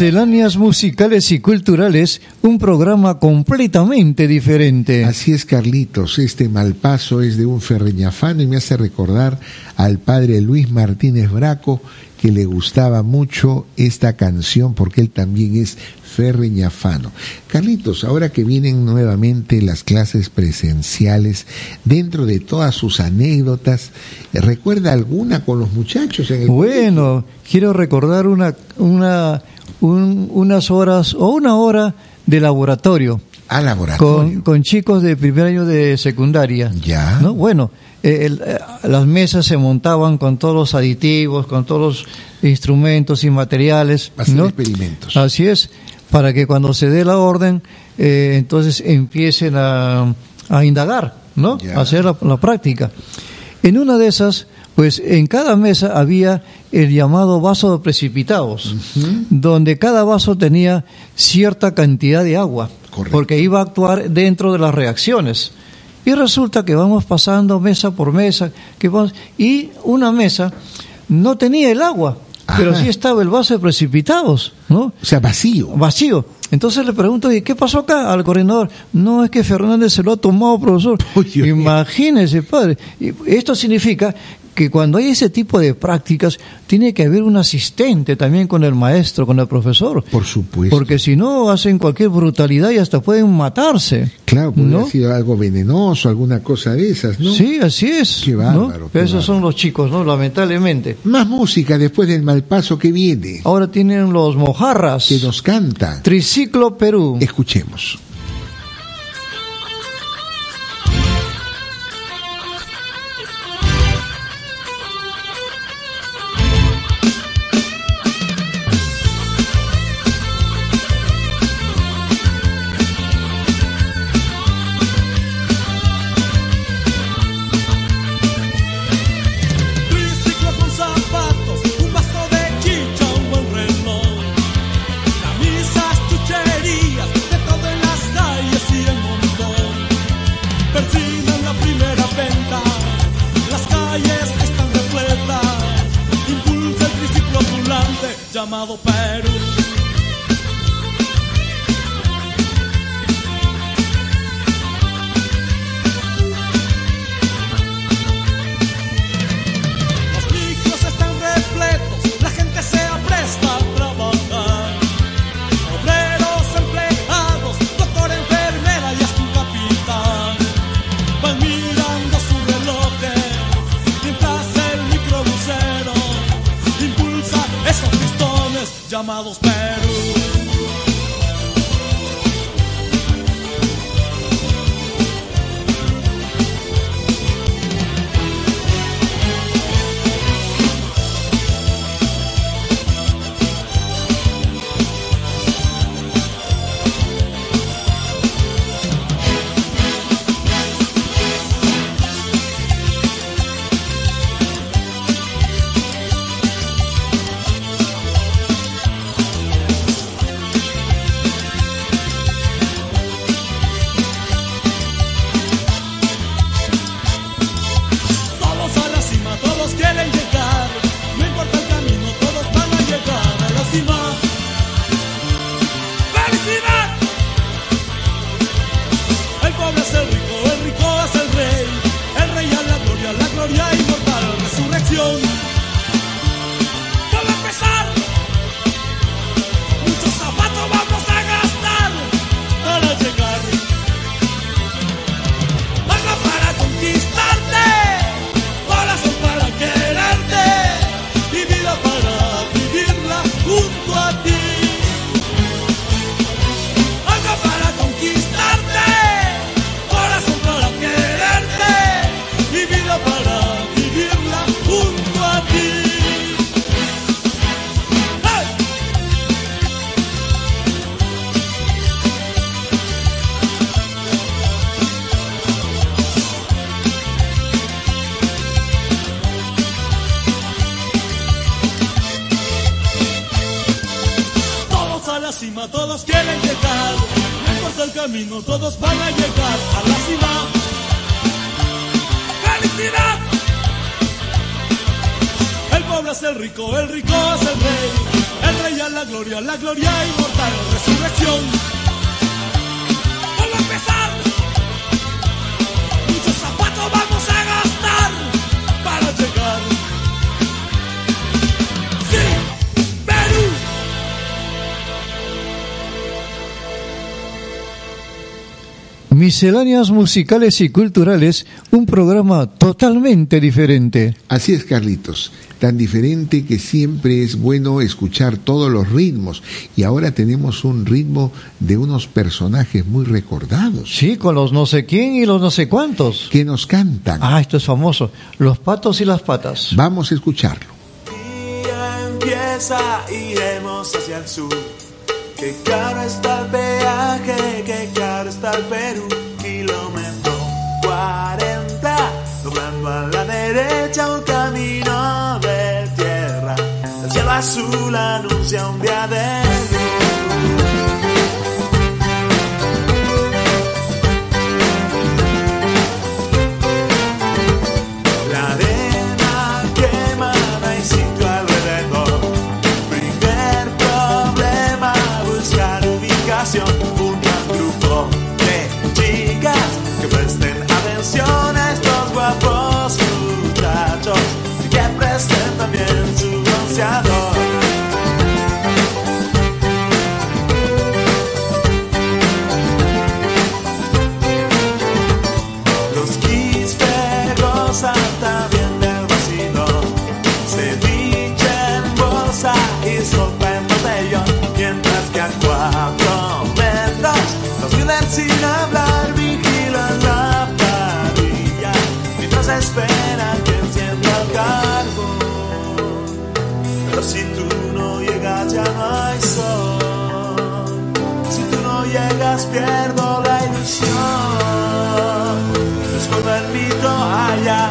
Misceláneas musicales y culturales, un programa completamente diferente. Así es, Carlitos. Este malpaso es de un ferreñafano y me hace recordar al padre Luis Martínez Braco, que le gustaba mucho esta canción porque él también es ferreñafano. Carlitos, ahora que vienen nuevamente las clases presenciales, dentro de todas sus anécdotas, ¿recuerda alguna con los muchachos en el Bueno, quiero recordar una, una, un- unas horas o una hora de laboratorio. Ah, laboratorio. Con, con chicos de primer año de secundaria. Ya. ¿no? Bueno, eh, el- eh, las mesas se montaban con todos los aditivos, con todos los instrumentos y materiales. Hacer ¿no? experimentos. Así es, para que cuando se dé la orden, eh, entonces empiecen a, a indagar, ¿no? Ya. A hacer la, la práctica. En una de esas, pues en cada mesa había el llamado vaso de precipitados, donde cada vaso tenía cierta cantidad de agua, porque iba a actuar dentro de las reacciones. Y resulta que vamos pasando mesa por mesa, que vamos, y una mesa no tenía el agua, pero sí estaba el vaso de precipitados, ¿no? O sea, vacío. Vacío. Entonces le pregunto, ¿y qué pasó acá al coordinador? No, es que Fernández se lo ha tomado, profesor. Imagínese, padre. Esto significa que cuando hay ese tipo de prácticas, tiene que haber un asistente también con el maestro, con el profesor. Por supuesto. Porque si no, hacen cualquier brutalidad y hasta pueden matarse. Claro, podría ¿no? sido algo venenoso, alguna cosa de esas, ¿no? Sí, así es. Qué ¿no? bárbaro, qué Pero esos bárbaro. son los chicos, ¿no? Lamentablemente. Más música después del malpaso que viene. Ahora tienen los mojarras. Que nos canta. Triciclo Perú. Escuchemos. Misceláneas musicales y culturales, un programa totalmente diferente. Así es, Carlitos, tan diferente que siempre es bueno escuchar todos los ritmos. Y ahora tenemos un ritmo de unos personajes muy recordados. Sí, con los no sé quién y los no sé cuántos. Que nos cantan. Ah, esto es famoso. Los patos y las patas. Vamos a escucharlo. día empieza, iremos hacia el sur. Qué caro está el peaje, qué caro está el Perú. A la derecha un camino de tierra. El cielo azul anuncia un día de que presten pierdo la ilusión. Escondo el mito allá.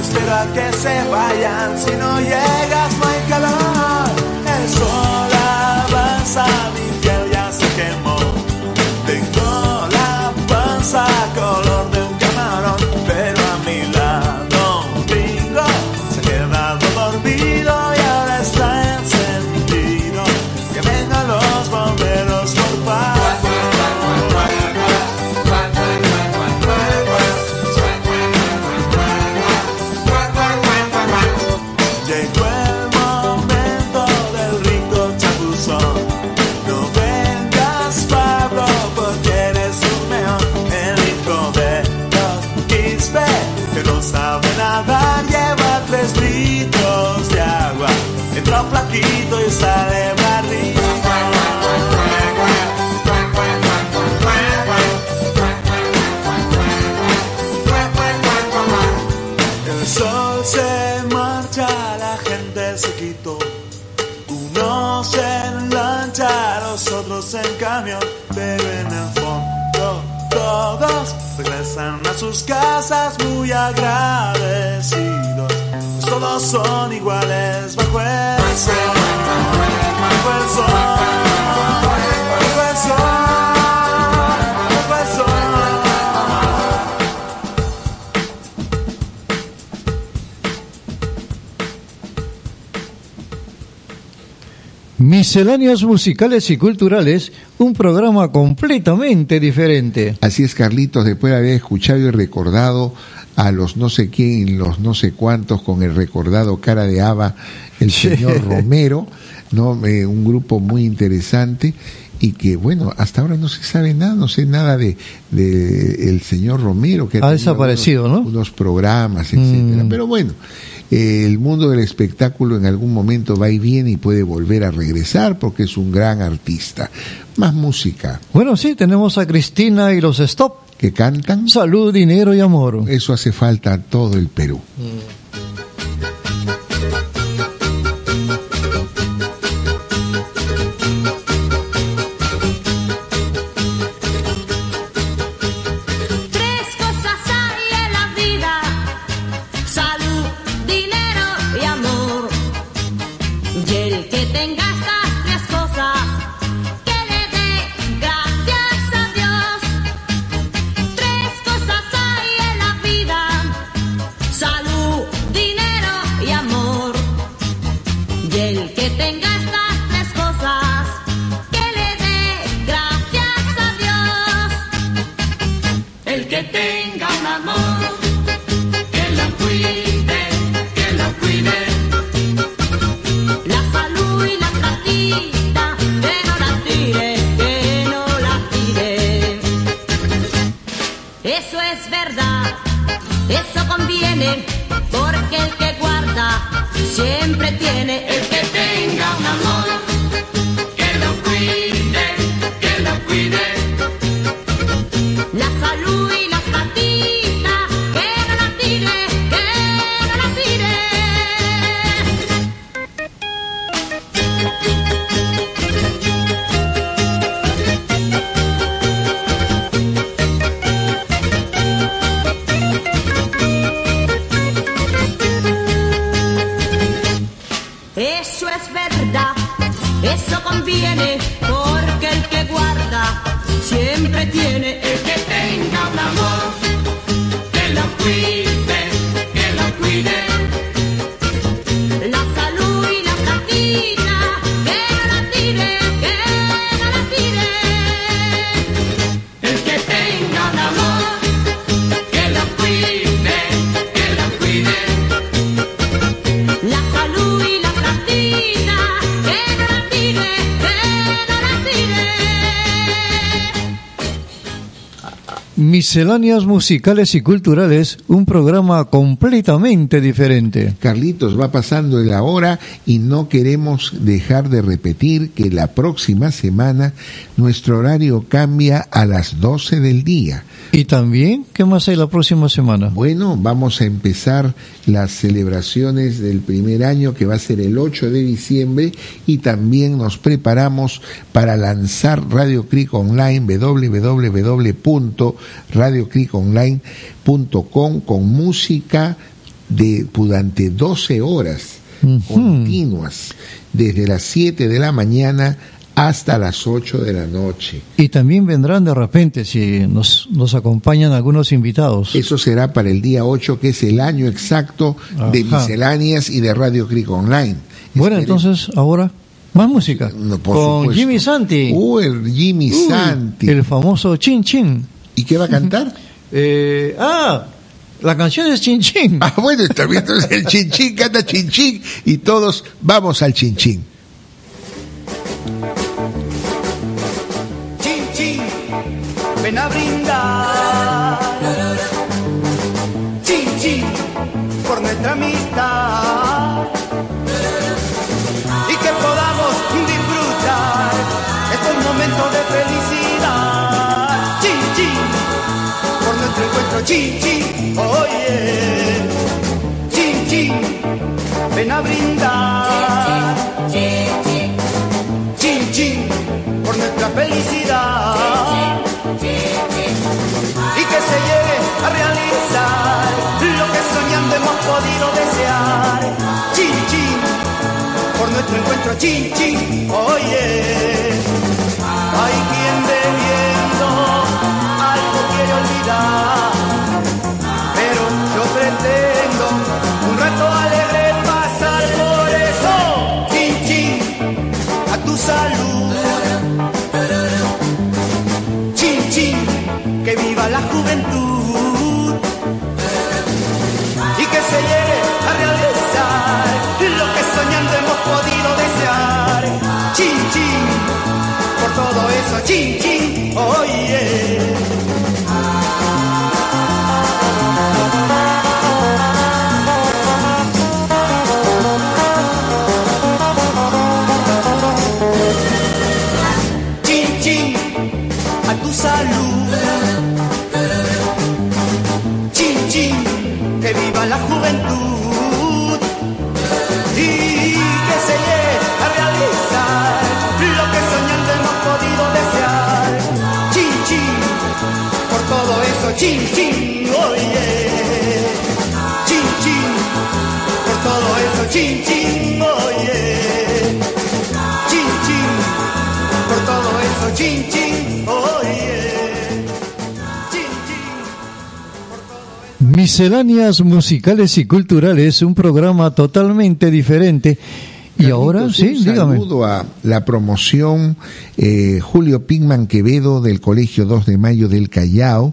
Espero a que se vayan. Si no llegas, no hay calor. El sol avanza, camión, pero en el fondo todos regresan a sus casas muy agradecidos. Pues todos son iguales bajo el sol, bajo el sol, bajo el sol, bajo el sol. Misceláneas musicales y culturales, un programa completamente diferente. Así es, Carlitos, después de haber escuchado y recordado a los no sé quién, los no sé cuántos, con el recordado cara de Ava, el señor Romero, ¿no? Eh, un grupo muy interesante y que bueno, hasta ahora no se sabe nada, no sé nada de, de el señor Romero que Ha desaparecido, unos, ¿no? unos programas, etcétera. Mm. Pero bueno, el mundo del espectáculo en algún momento va y viene y puede volver a regresar porque es un gran artista. Más música. Bueno, sí, tenemos a Cristina y los Stop. Que cantan. Salud, dinero y amor. Eso hace falta a todo el Perú. Tres Misceláneas musicales y culturales, un programa completamente diferente. Carlitos, va pasando la hora y no queremos dejar de repetir que la próxima semana nuestro horario cambia a las 12 del día. Y también, ¿qué más hay la próxima semana? Bueno, vamos a empezar las celebraciones del primer año que va a ser el 8 de diciembre y también nos preparamos para lanzar Radio Cric Online www.radiocriconline.com con música de durante 12 horas continuas desde las 7 de la mañana hasta las 8 de la noche. Y también vendrán de repente si nos, nos acompañan algunos invitados. Eso será para el día 8, que es el año exacto de misceláneas y de Radio Cric Online. Bueno, entonces ahora más música. por Con supuesto. Jimmy Santi. Uh, el Jimmy Santi. El famoso Chin Chin. ¿Y qué va a cantar? Eh, ah, la canción es Chin Chin. Ah, bueno, está bien, entonces el Chin Chin canta Chin Chin y todos vamos al Chin Chin. Chin chin, ven a brindar. Chin chin, oye. Chin chin, ven a brindar. Chin chin, por nuestra felicidad y que se llegue a realizar lo que soñando hemos podido desear. Chin chin, por nuestro encuentro chin chin, oye. Hay quien bebiendo algo quiere olvidar, salud. Chin, chin, que viva la juventud y que se llegue a realizar lo que soñando hemos podido desear. Chin, chin, por todo eso, chin, chin, oye. Oh. Salud. Chin, chin, que viva la juventud. Y que se llegue a realizar lo que soñando hemos podido desear. Chin, chin, por todo eso, chin, chin, Misceláneas musicales y culturales, un programa totalmente diferente. Y ahora, sí, un dígame. saludo a la promoción eh, Julio Pigman Quevedo del Colegio 2 de Mayo del Callao,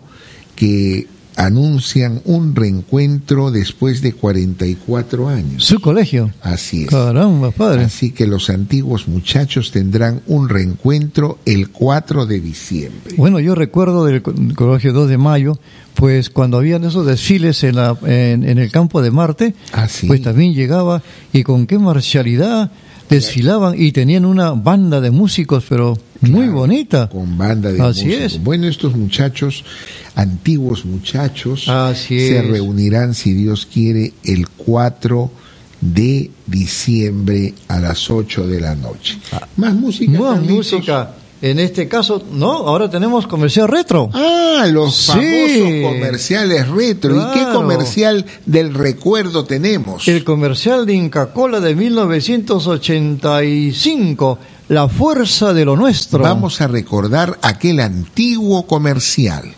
que anuncian un reencuentro después de 44 años. Su colegio. Así es. Caramba, padre. Así que los antiguos muchachos tendrán un reencuentro el 4 de diciembre. Bueno, yo recuerdo del co- colegio 2 de mayo, pues cuando habían esos desfiles en, la, en, en el campo de Marte, pues también llegaba y con qué marcialidad desfilaban y tenían una banda de músicos, pero muy bonita. Con banda de Así músicos. es. Bueno, estos muchachos, antiguos muchachos, Así se es. reunirán, si Dios quiere, el 4 de diciembre a las 8 de la noche. Más música. Más Carlitos. música. En este caso, no, ahora tenemos comercial retro. Ah, los Sí. famosos comerciales retro. ¿Y qué comercial del recuerdo tenemos? El comercial de Inca Cola de 1985, La fuerza de lo nuestro. Vamos a recordar aquel antiguo comercial.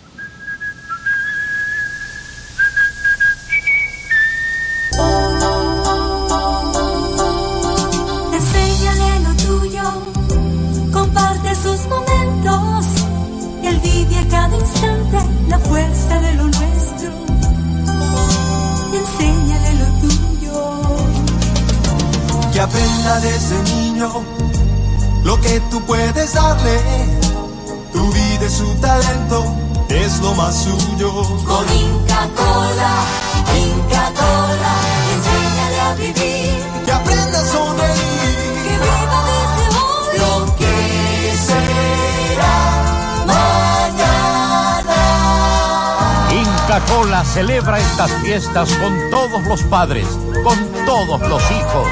Cola celebra estas fiestas con todos los padres, con todos los hijos,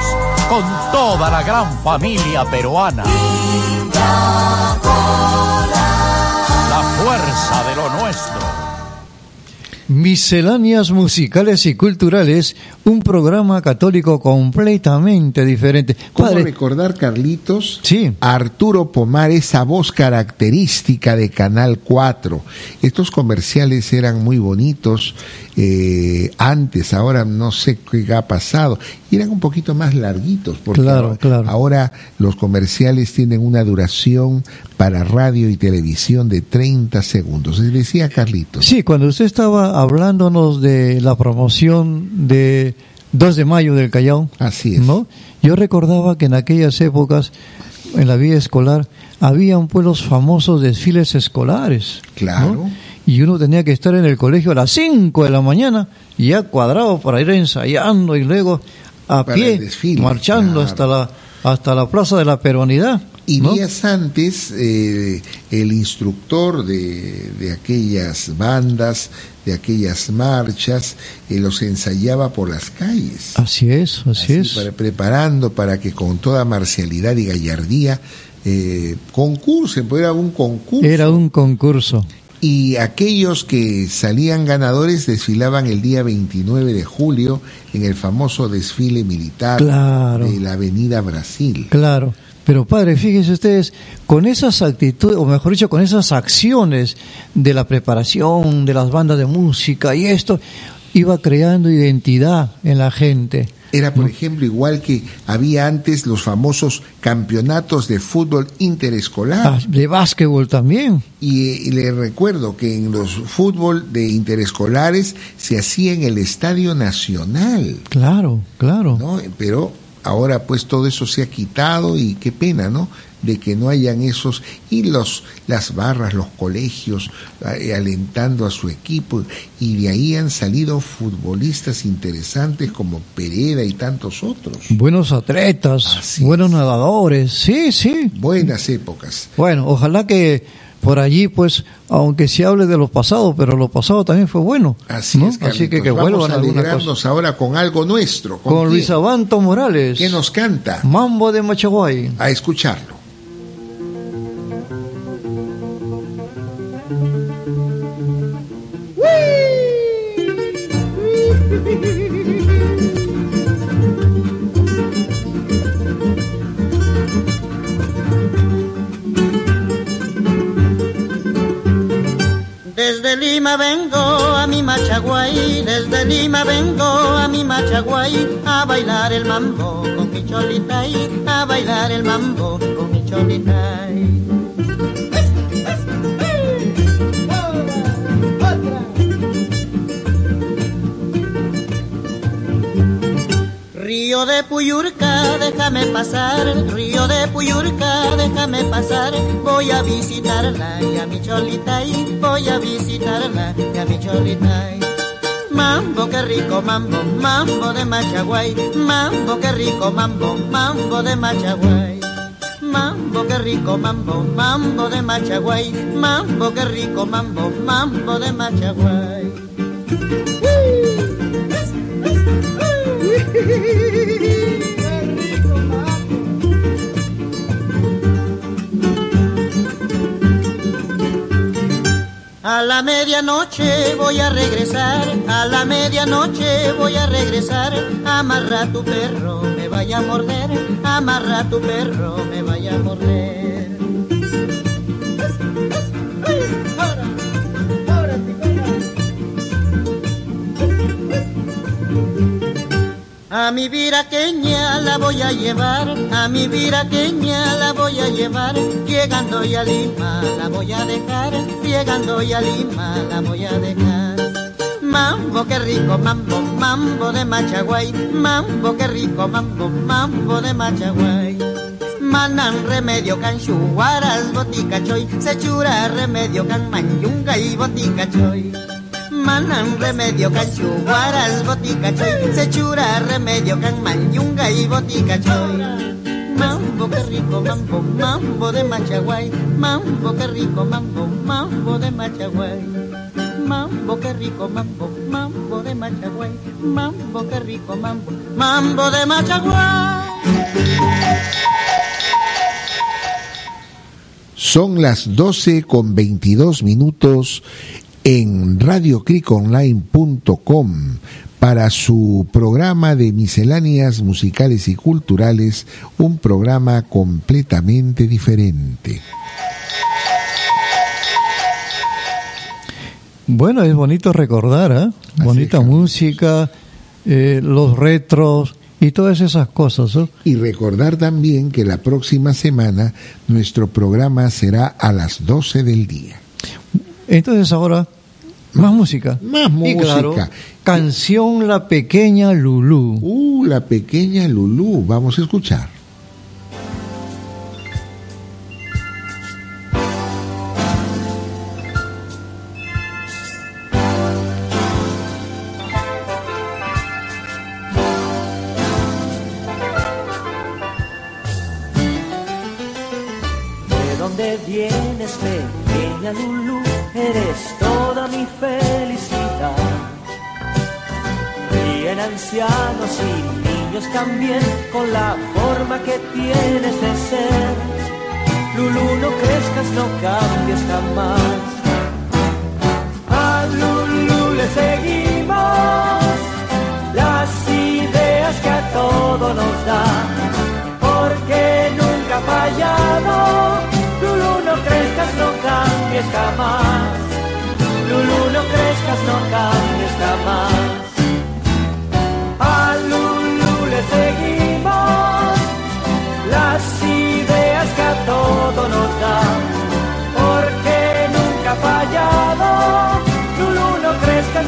con toda la gran familia peruana. La fuerza de lo nuestro. Misceláneas musicales y culturales, un programa católico completamente diferente. ¿Cómo Padre, recordar, Carlitos? Sí. a Arturo Pomar, esa voz característica de Canal 4. Estos comerciales eran muy bonitos eh, antes, ahora no sé qué ha pasado. Y eran un poquito más larguitos, porque Claro, ahora, claro. ahora los comerciales tienen una duración para radio y televisión de 30 segundos. Les decía Carlitos. Sí, cuando usted estaba hablándonos de la promoción de 2 de mayo del Callao, Así es. ¿no? Yo recordaba que en aquellas épocas, en la vida escolar, habían pues los famosos desfiles escolares. ¿no? Y uno tenía que estar en el colegio a las 5 de la mañana, y ya cuadrado para ir ensayando y luego a Para pie, desfile, marchando claro. hasta la hasta la Plaza de la Peronidad. Y ¿no? días antes, eh, el instructor de, de aquellas bandas, de aquellas marchas, eh, los ensayaba por las calles. Así es, así, es. para- preparando para que con toda marcialidad y gallardía eh, concursen, pues era un concurso. Era un concurso. Y aquellos que salían ganadores desfilaban el día 29 de julio en el famoso desfile militar Claro. de la Avenida Brasil. Claro, pero padre, fíjense ustedes, con esas actitudes, o mejor dicho, con esas acciones de la preparación de las bandas de música y esto, iba creando identidad en la gente. Era, por ejemplo, igual que había antes los famosos campeonatos de fútbol interescolar. Ah, de básquetbol también. Y, y le recuerdo que en los fútbol de interescolares se hacía en el Estadio Nacional, Claro, claro. ¿no? Pero ahora pues todo eso se ha quitado y qué pena, ¿no? De que no hayan esos y los las barras, los colegios eh, alentando a su equipo y de ahí han salido futbolistas interesantes como Pereda y tantos otros. Buenos atletas, buenos nadadores, sí, sí. Buenas épocas. Bueno, ojalá que por allí, pues, aunque se hable de los pasados, pero lo pasado también fue bueno. Así ¿no? es, Así que que Vamos vuelvan a cosa. alegrarnos ahora con algo nuestro. ¿Con, Con? Luis Abanto Morales. ¿Qué nos canta? Mambo de Machaguay. A escucharlo. Desde Lima vengo a mi Machaguay, desde Lima vengo a mi Machaguay a bailar el mambo con mi cholitay, a bailar el mambo con mi cholitay. Río de Puyurca, déjame pasar, río de Puyurca, déjame pasar, voy a visitarla y a mi cholita y voy a visitarla y a mi cholita. Mambo, qué rico mambo, mambo de Machaguay, mambo, qué rico mambo, mambo de Machaguay. Mambo, qué rico mambo, mambo de Machaguay, mambo, qué rico mambo, mambo de Machaguay. A la medianoche voy a regresar, a la medianoche voy a regresar. Amarra tu perro, me vaya a morder, amarra tu perro, me vaya a morder. A mi viraqueña la voy a llevar, a mi viraqueña la voy a llevar, llegando ya a Lima la voy a dejar, llegando ya a Lima la voy a dejar. Mambo, qué rico mambo, mambo de Machaguay, mambo, qué rico mambo, mambo de Machaguay. Manan remedio can chuguaras botica choy, se chura remedio can manyunga y botica choy. Manan remedio can chuguaras botica choy, se chura remedio can manyunga y botica choy. Mambo, qué rico mambo, mambo de Machaguay, mambo, qué rico mambo, mambo de Machaguay. Mambo, qué rico mambo, mambo de Machaguay, mambo, qué rico mambo, mambo de Machaguay. Son las 12 con 22 minutos en radiocriconline.com para su programa de misceláneas musicales y culturales, un programa completamente diferente. Bueno, es bonito recordar, ¿eh? Bonita música, eh, los retros y todas esas cosas. ¿no? Y recordar también que la próxima semana nuestro programa será a las 12 del día. Entonces ahora, más música. Más Y claro, música. canción La Pequeña Lulú. Uh, la pequeña Lulú, vamos a escuchar. También con la forma que tienes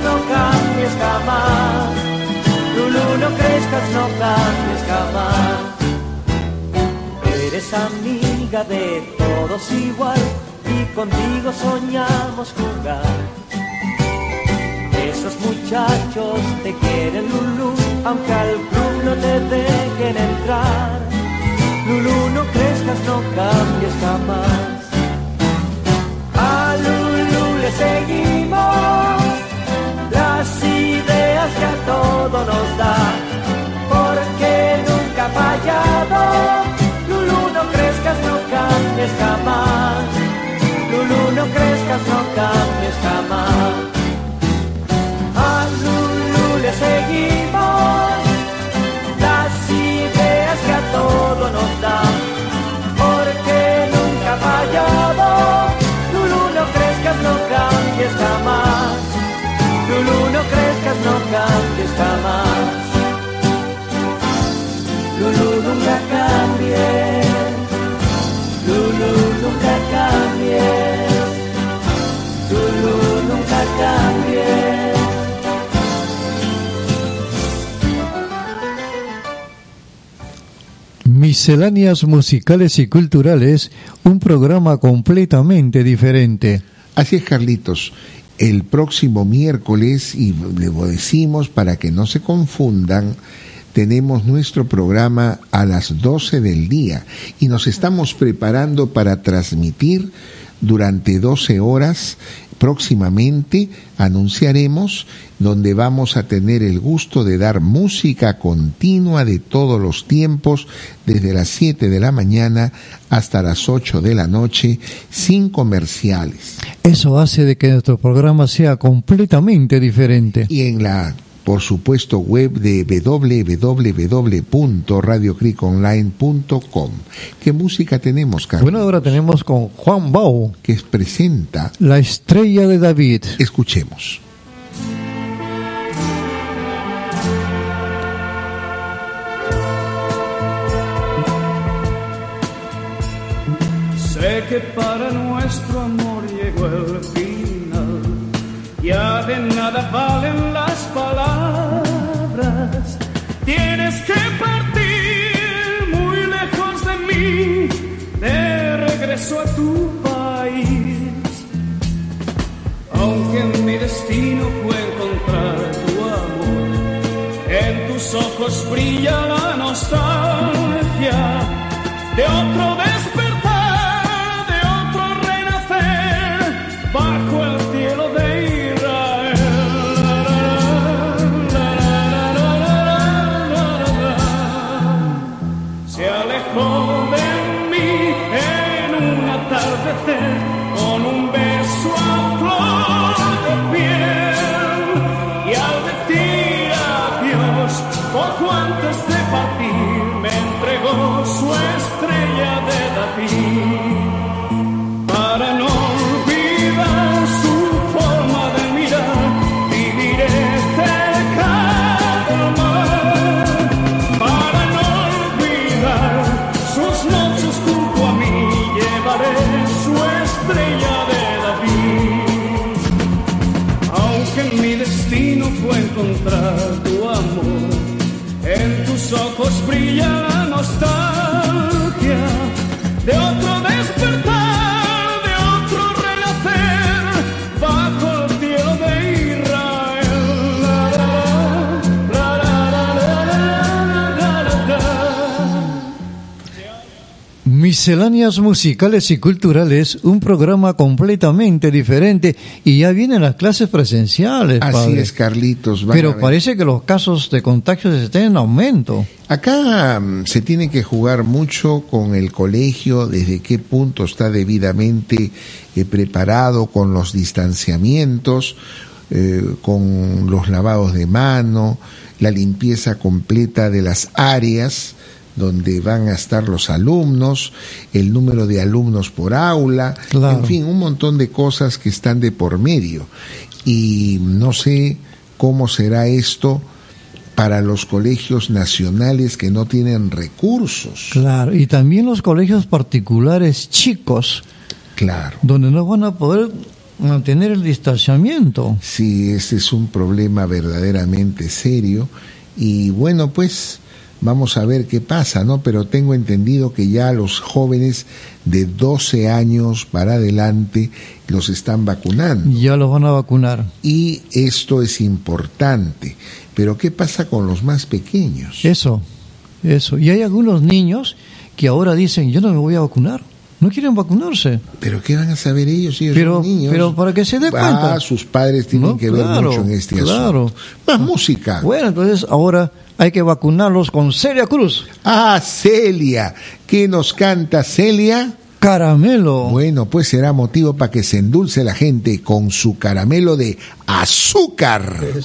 no cambies jamás. Lulu, no crezcas, no cambies jamás. Eres amiga de todos igual y contigo soñamos jugar. Esos muchachos te quieren, Lulu, aunque al club no te dejen entrar. Lulu, no crezcas, no cambies jamás. A Lulu le seguimos las ideas que a todo nos da, porque nunca fallado. Lulu, no crezcas, no cambies jamás. Lulu, no crezcas, no cambies jamás. A Lulu le seguimos las ideas que a todo nos da, porque nunca ha fallado. Lulu, no crezcas, no cambies jamás. Lulu, no crezcas, no cambies jamás. Lulu, nunca cambies. Lulu, nunca cambies. Lulu, nunca cambies. Misceláneas musicales y culturales, un programa completamente diferente. Así es, Carlitos. El próximo miércoles, y le decimos para que no se confundan, tenemos nuestro programa a las 12 del día y nos estamos preparando para transmitir durante 12 horas. Próximamente anunciaremos donde vamos a tener el gusto de dar música continua de todos los tiempos, desde las 7 de la mañana hasta las 8 de la noche, sin comerciales. Eso hace de que nuestro programa sea completamente diferente. Y en la, por supuesto, web de www.radiocriconline.com. ¿Qué música tenemos, Carlos? Bueno, ahora tenemos con Juan Bau, que presenta La estrella de David. Escuchemos. Sé que para nuestro amor llegó el final, ya de nada valen las palabras. Tienes que partir muy lejos de mí, de regreso a tu país. Aunque mi destino fue encontrar tu amor, en tus ojos brilla la nostalgia de otro despertar, Misceláneas musicales y culturales, un programa completamente diferente y ya vienen las clases presenciales. Así padre. es, Carlitos. Pero parece que los casos de contagios están en aumento. Acá mm, se tiene que jugar mucho con el colegio, desde qué punto está debidamente eh, preparado con los distanciamientos, eh, con los lavados de mano, la limpieza completa de las áreas donde van a estar los alumnos, el número de alumnos por aula, Claro. en fin, un montón de cosas que están de por medio. Y no sé cómo será esto para los colegios nacionales que no tienen recursos. Claro, y también los colegios particulares chicos, Claro. donde no van a poder mantener el distanciamiento. Sí, ese es un problema verdaderamente serio. Y bueno, pues Vamos a ver qué pasa, ¿no? Pero tengo entendido que ya los jóvenes de 12 años para adelante los están vacunando. Ya los van a vacunar. Y esto es importante. Pero ¿qué pasa con los más pequeños? Eso, eso. Y hay algunos niños que ahora dicen, yo no me voy a vacunar. No quieren vacunarse. ¿Pero qué van a saber ellos si ellos Pero, son niños? pero para que se dé cuenta. Ah, sus padres tienen No, que ver mucho en este claro. asunto. Más música. Bueno, entonces ahora hay que vacunarlos con Celia Cruz. Ah, Celia. ¿Qué nos canta Celia? Caramelo. Bueno, pues será motivo para que se endulce la gente con su caramelo de azúcar. Caramelo,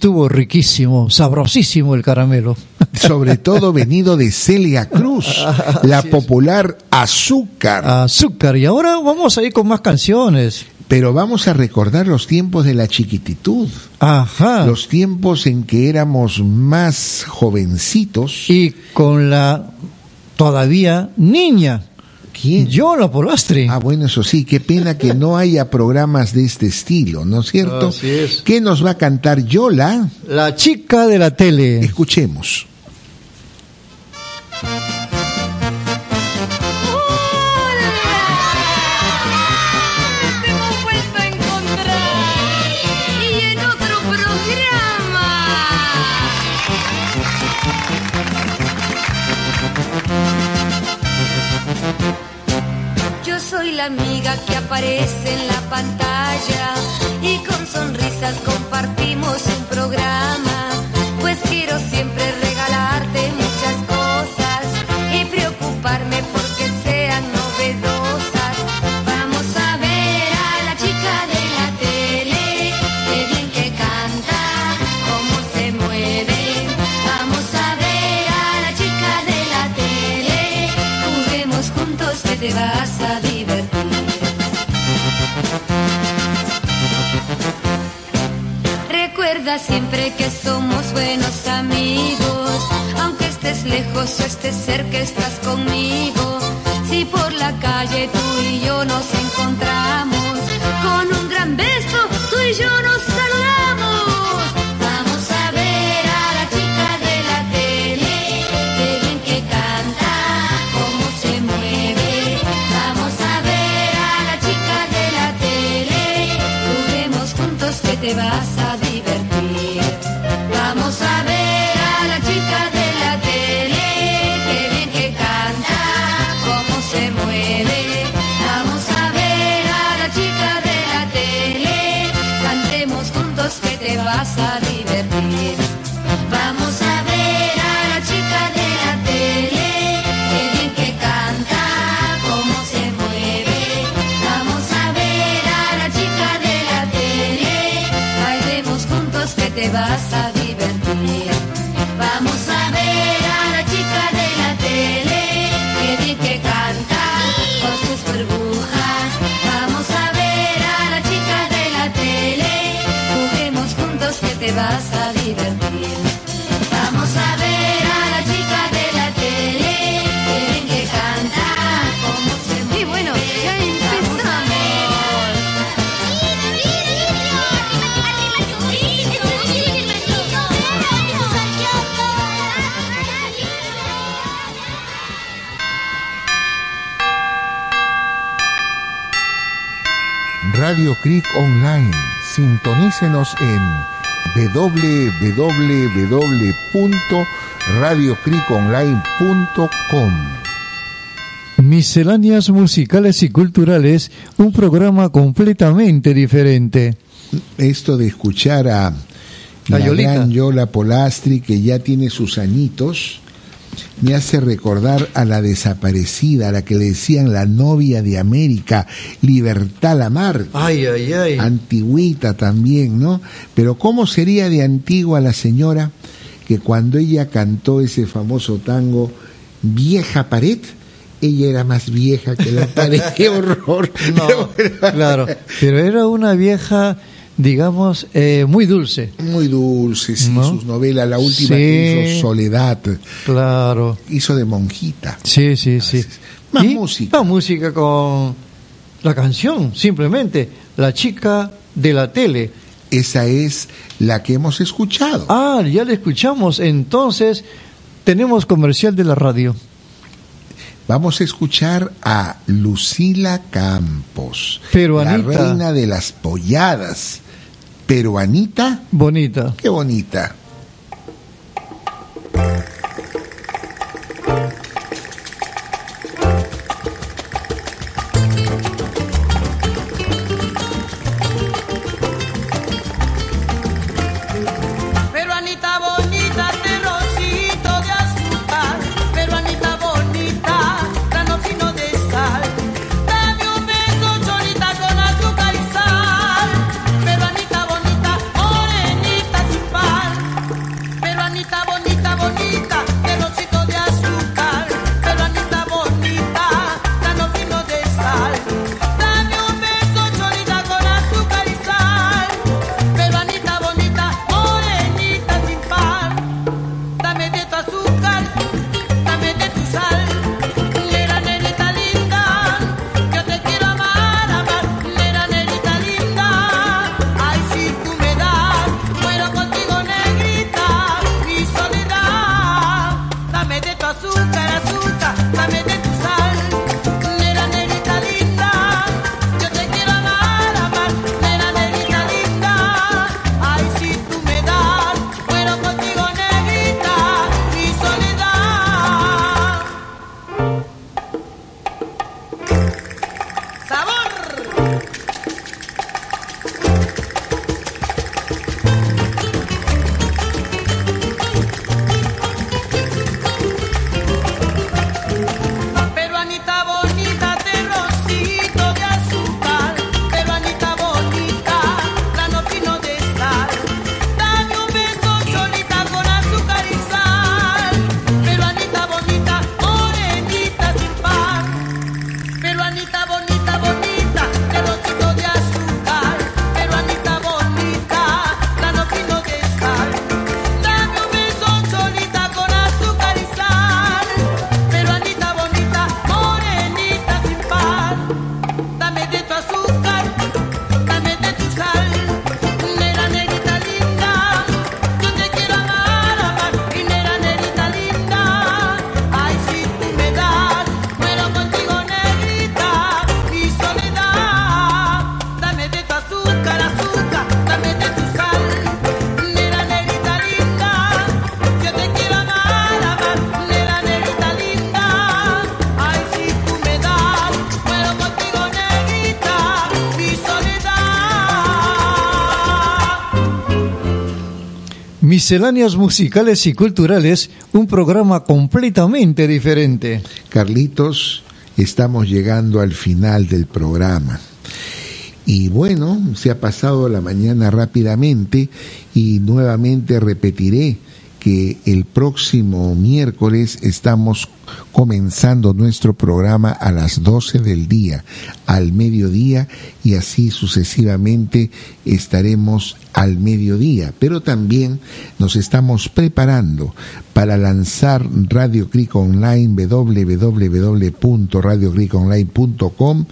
Estuvo riquísimo, sabrosísimo el caramelo. Sobre todo venido de Celia Cruz, la popular Azúcar. Azúcar. Y ahora vamos a ir con más canciones. Pero vamos a recordar los tiempos de la chiquititud. Ajá. Los tiempos en que éramos más jovencitos. Y con la todavía niña. ¿Quién? Yo, la Polastri. Ah, bueno, eso sí, qué pena que no haya programas de este estilo, ¿no es cierto? Así es. ¿Qué nos va a cantar Yola? La chica de la tele. Escuchemos. Amiga que aparece en la pantalla y con sonrisas compartimos un programa. Pues quiero siempre regalarte muchas cosas y preocuparme porque sean novedosas. Vamos a ver a la chica de la tele, qué bien que canta, cómo se mueve. Vamos a ver a la chica de la tele, juguemos juntos que te vas Siempre que somos buenos amigos, aunque estés lejos o estés cerca, estás conmigo. Si por la calle tú y yo nos encontramos con un gran beso y yo nos Radio Creek Online. Sintonícenos en www.radiocriconline.com. Misceláneas musicales y culturales, un programa completamente diferente. Esto de escuchar a la gran Yola Polastri, que ya tiene sus añitos, me hace recordar a la desaparecida, a la que le decían la novia de América, Libertad Lamar. Ay, ay, ay. Antigüita también, ¿no? Pero ¿cómo sería de antigua la señora que cuando ella cantó ese famoso tango, Vieja Pared, ella era más vieja que la pared? ¡Qué horror! No, claro, pero era una vieja, digamos, eh, muy dulce. Muy dulce, sí, ¿No? sus novelas, la última Sí. que hizo Soledad, Claro. hizo de monjita. Sí, sí, sí. Más Y música. Más música con la canción, simplemente, La chica de la tele. Esa es la que hemos escuchado. Ah, ya la escuchamos, entonces tenemos comercial de la radio. Vamos a escuchar a Lucila Campos, Peruanita. la reina de las polladas. Peruanita, Bonita. qué bonita. Misceláneas musicales y culturales, un programa completamente diferente. Carlitos, estamos llegando al final del programa. Y bueno, se ha pasado la mañana rápidamente y nuevamente repetiré que el próximo miércoles estamos comenzando nuestro programa a las 12 del día, al mediodía y así sucesivamente estaremos al mediodía. Pero también nos estamos preparando para lanzar Radio Cric Online www.radiocriconline.com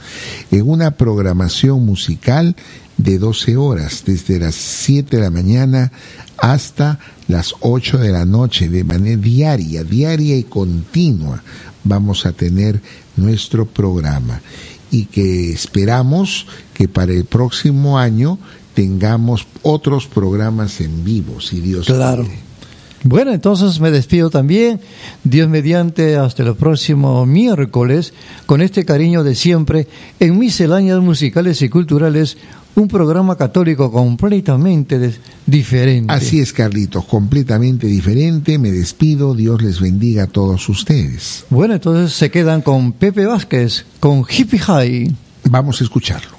en una programación musical de 12 horas, desde las 7 de la mañana hasta las 8 de la noche, de manera diaria, diaria y continua, vamos a tener nuestro programa y que esperamos que para el próximo año tengamos otros programas en vivo, si Dios Claro. quiere. Bueno, entonces me despido también. Dios mediante hasta el próximo miércoles, con este cariño de siempre, en misceláneas musicales y culturales, un programa católico completamente diferente. Así es, Carlitos, completamente diferente. Me despido. Dios les bendiga a todos ustedes. Bueno, entonces se quedan con Pepe Vázquez, con Hippie High. Vamos a escucharlo.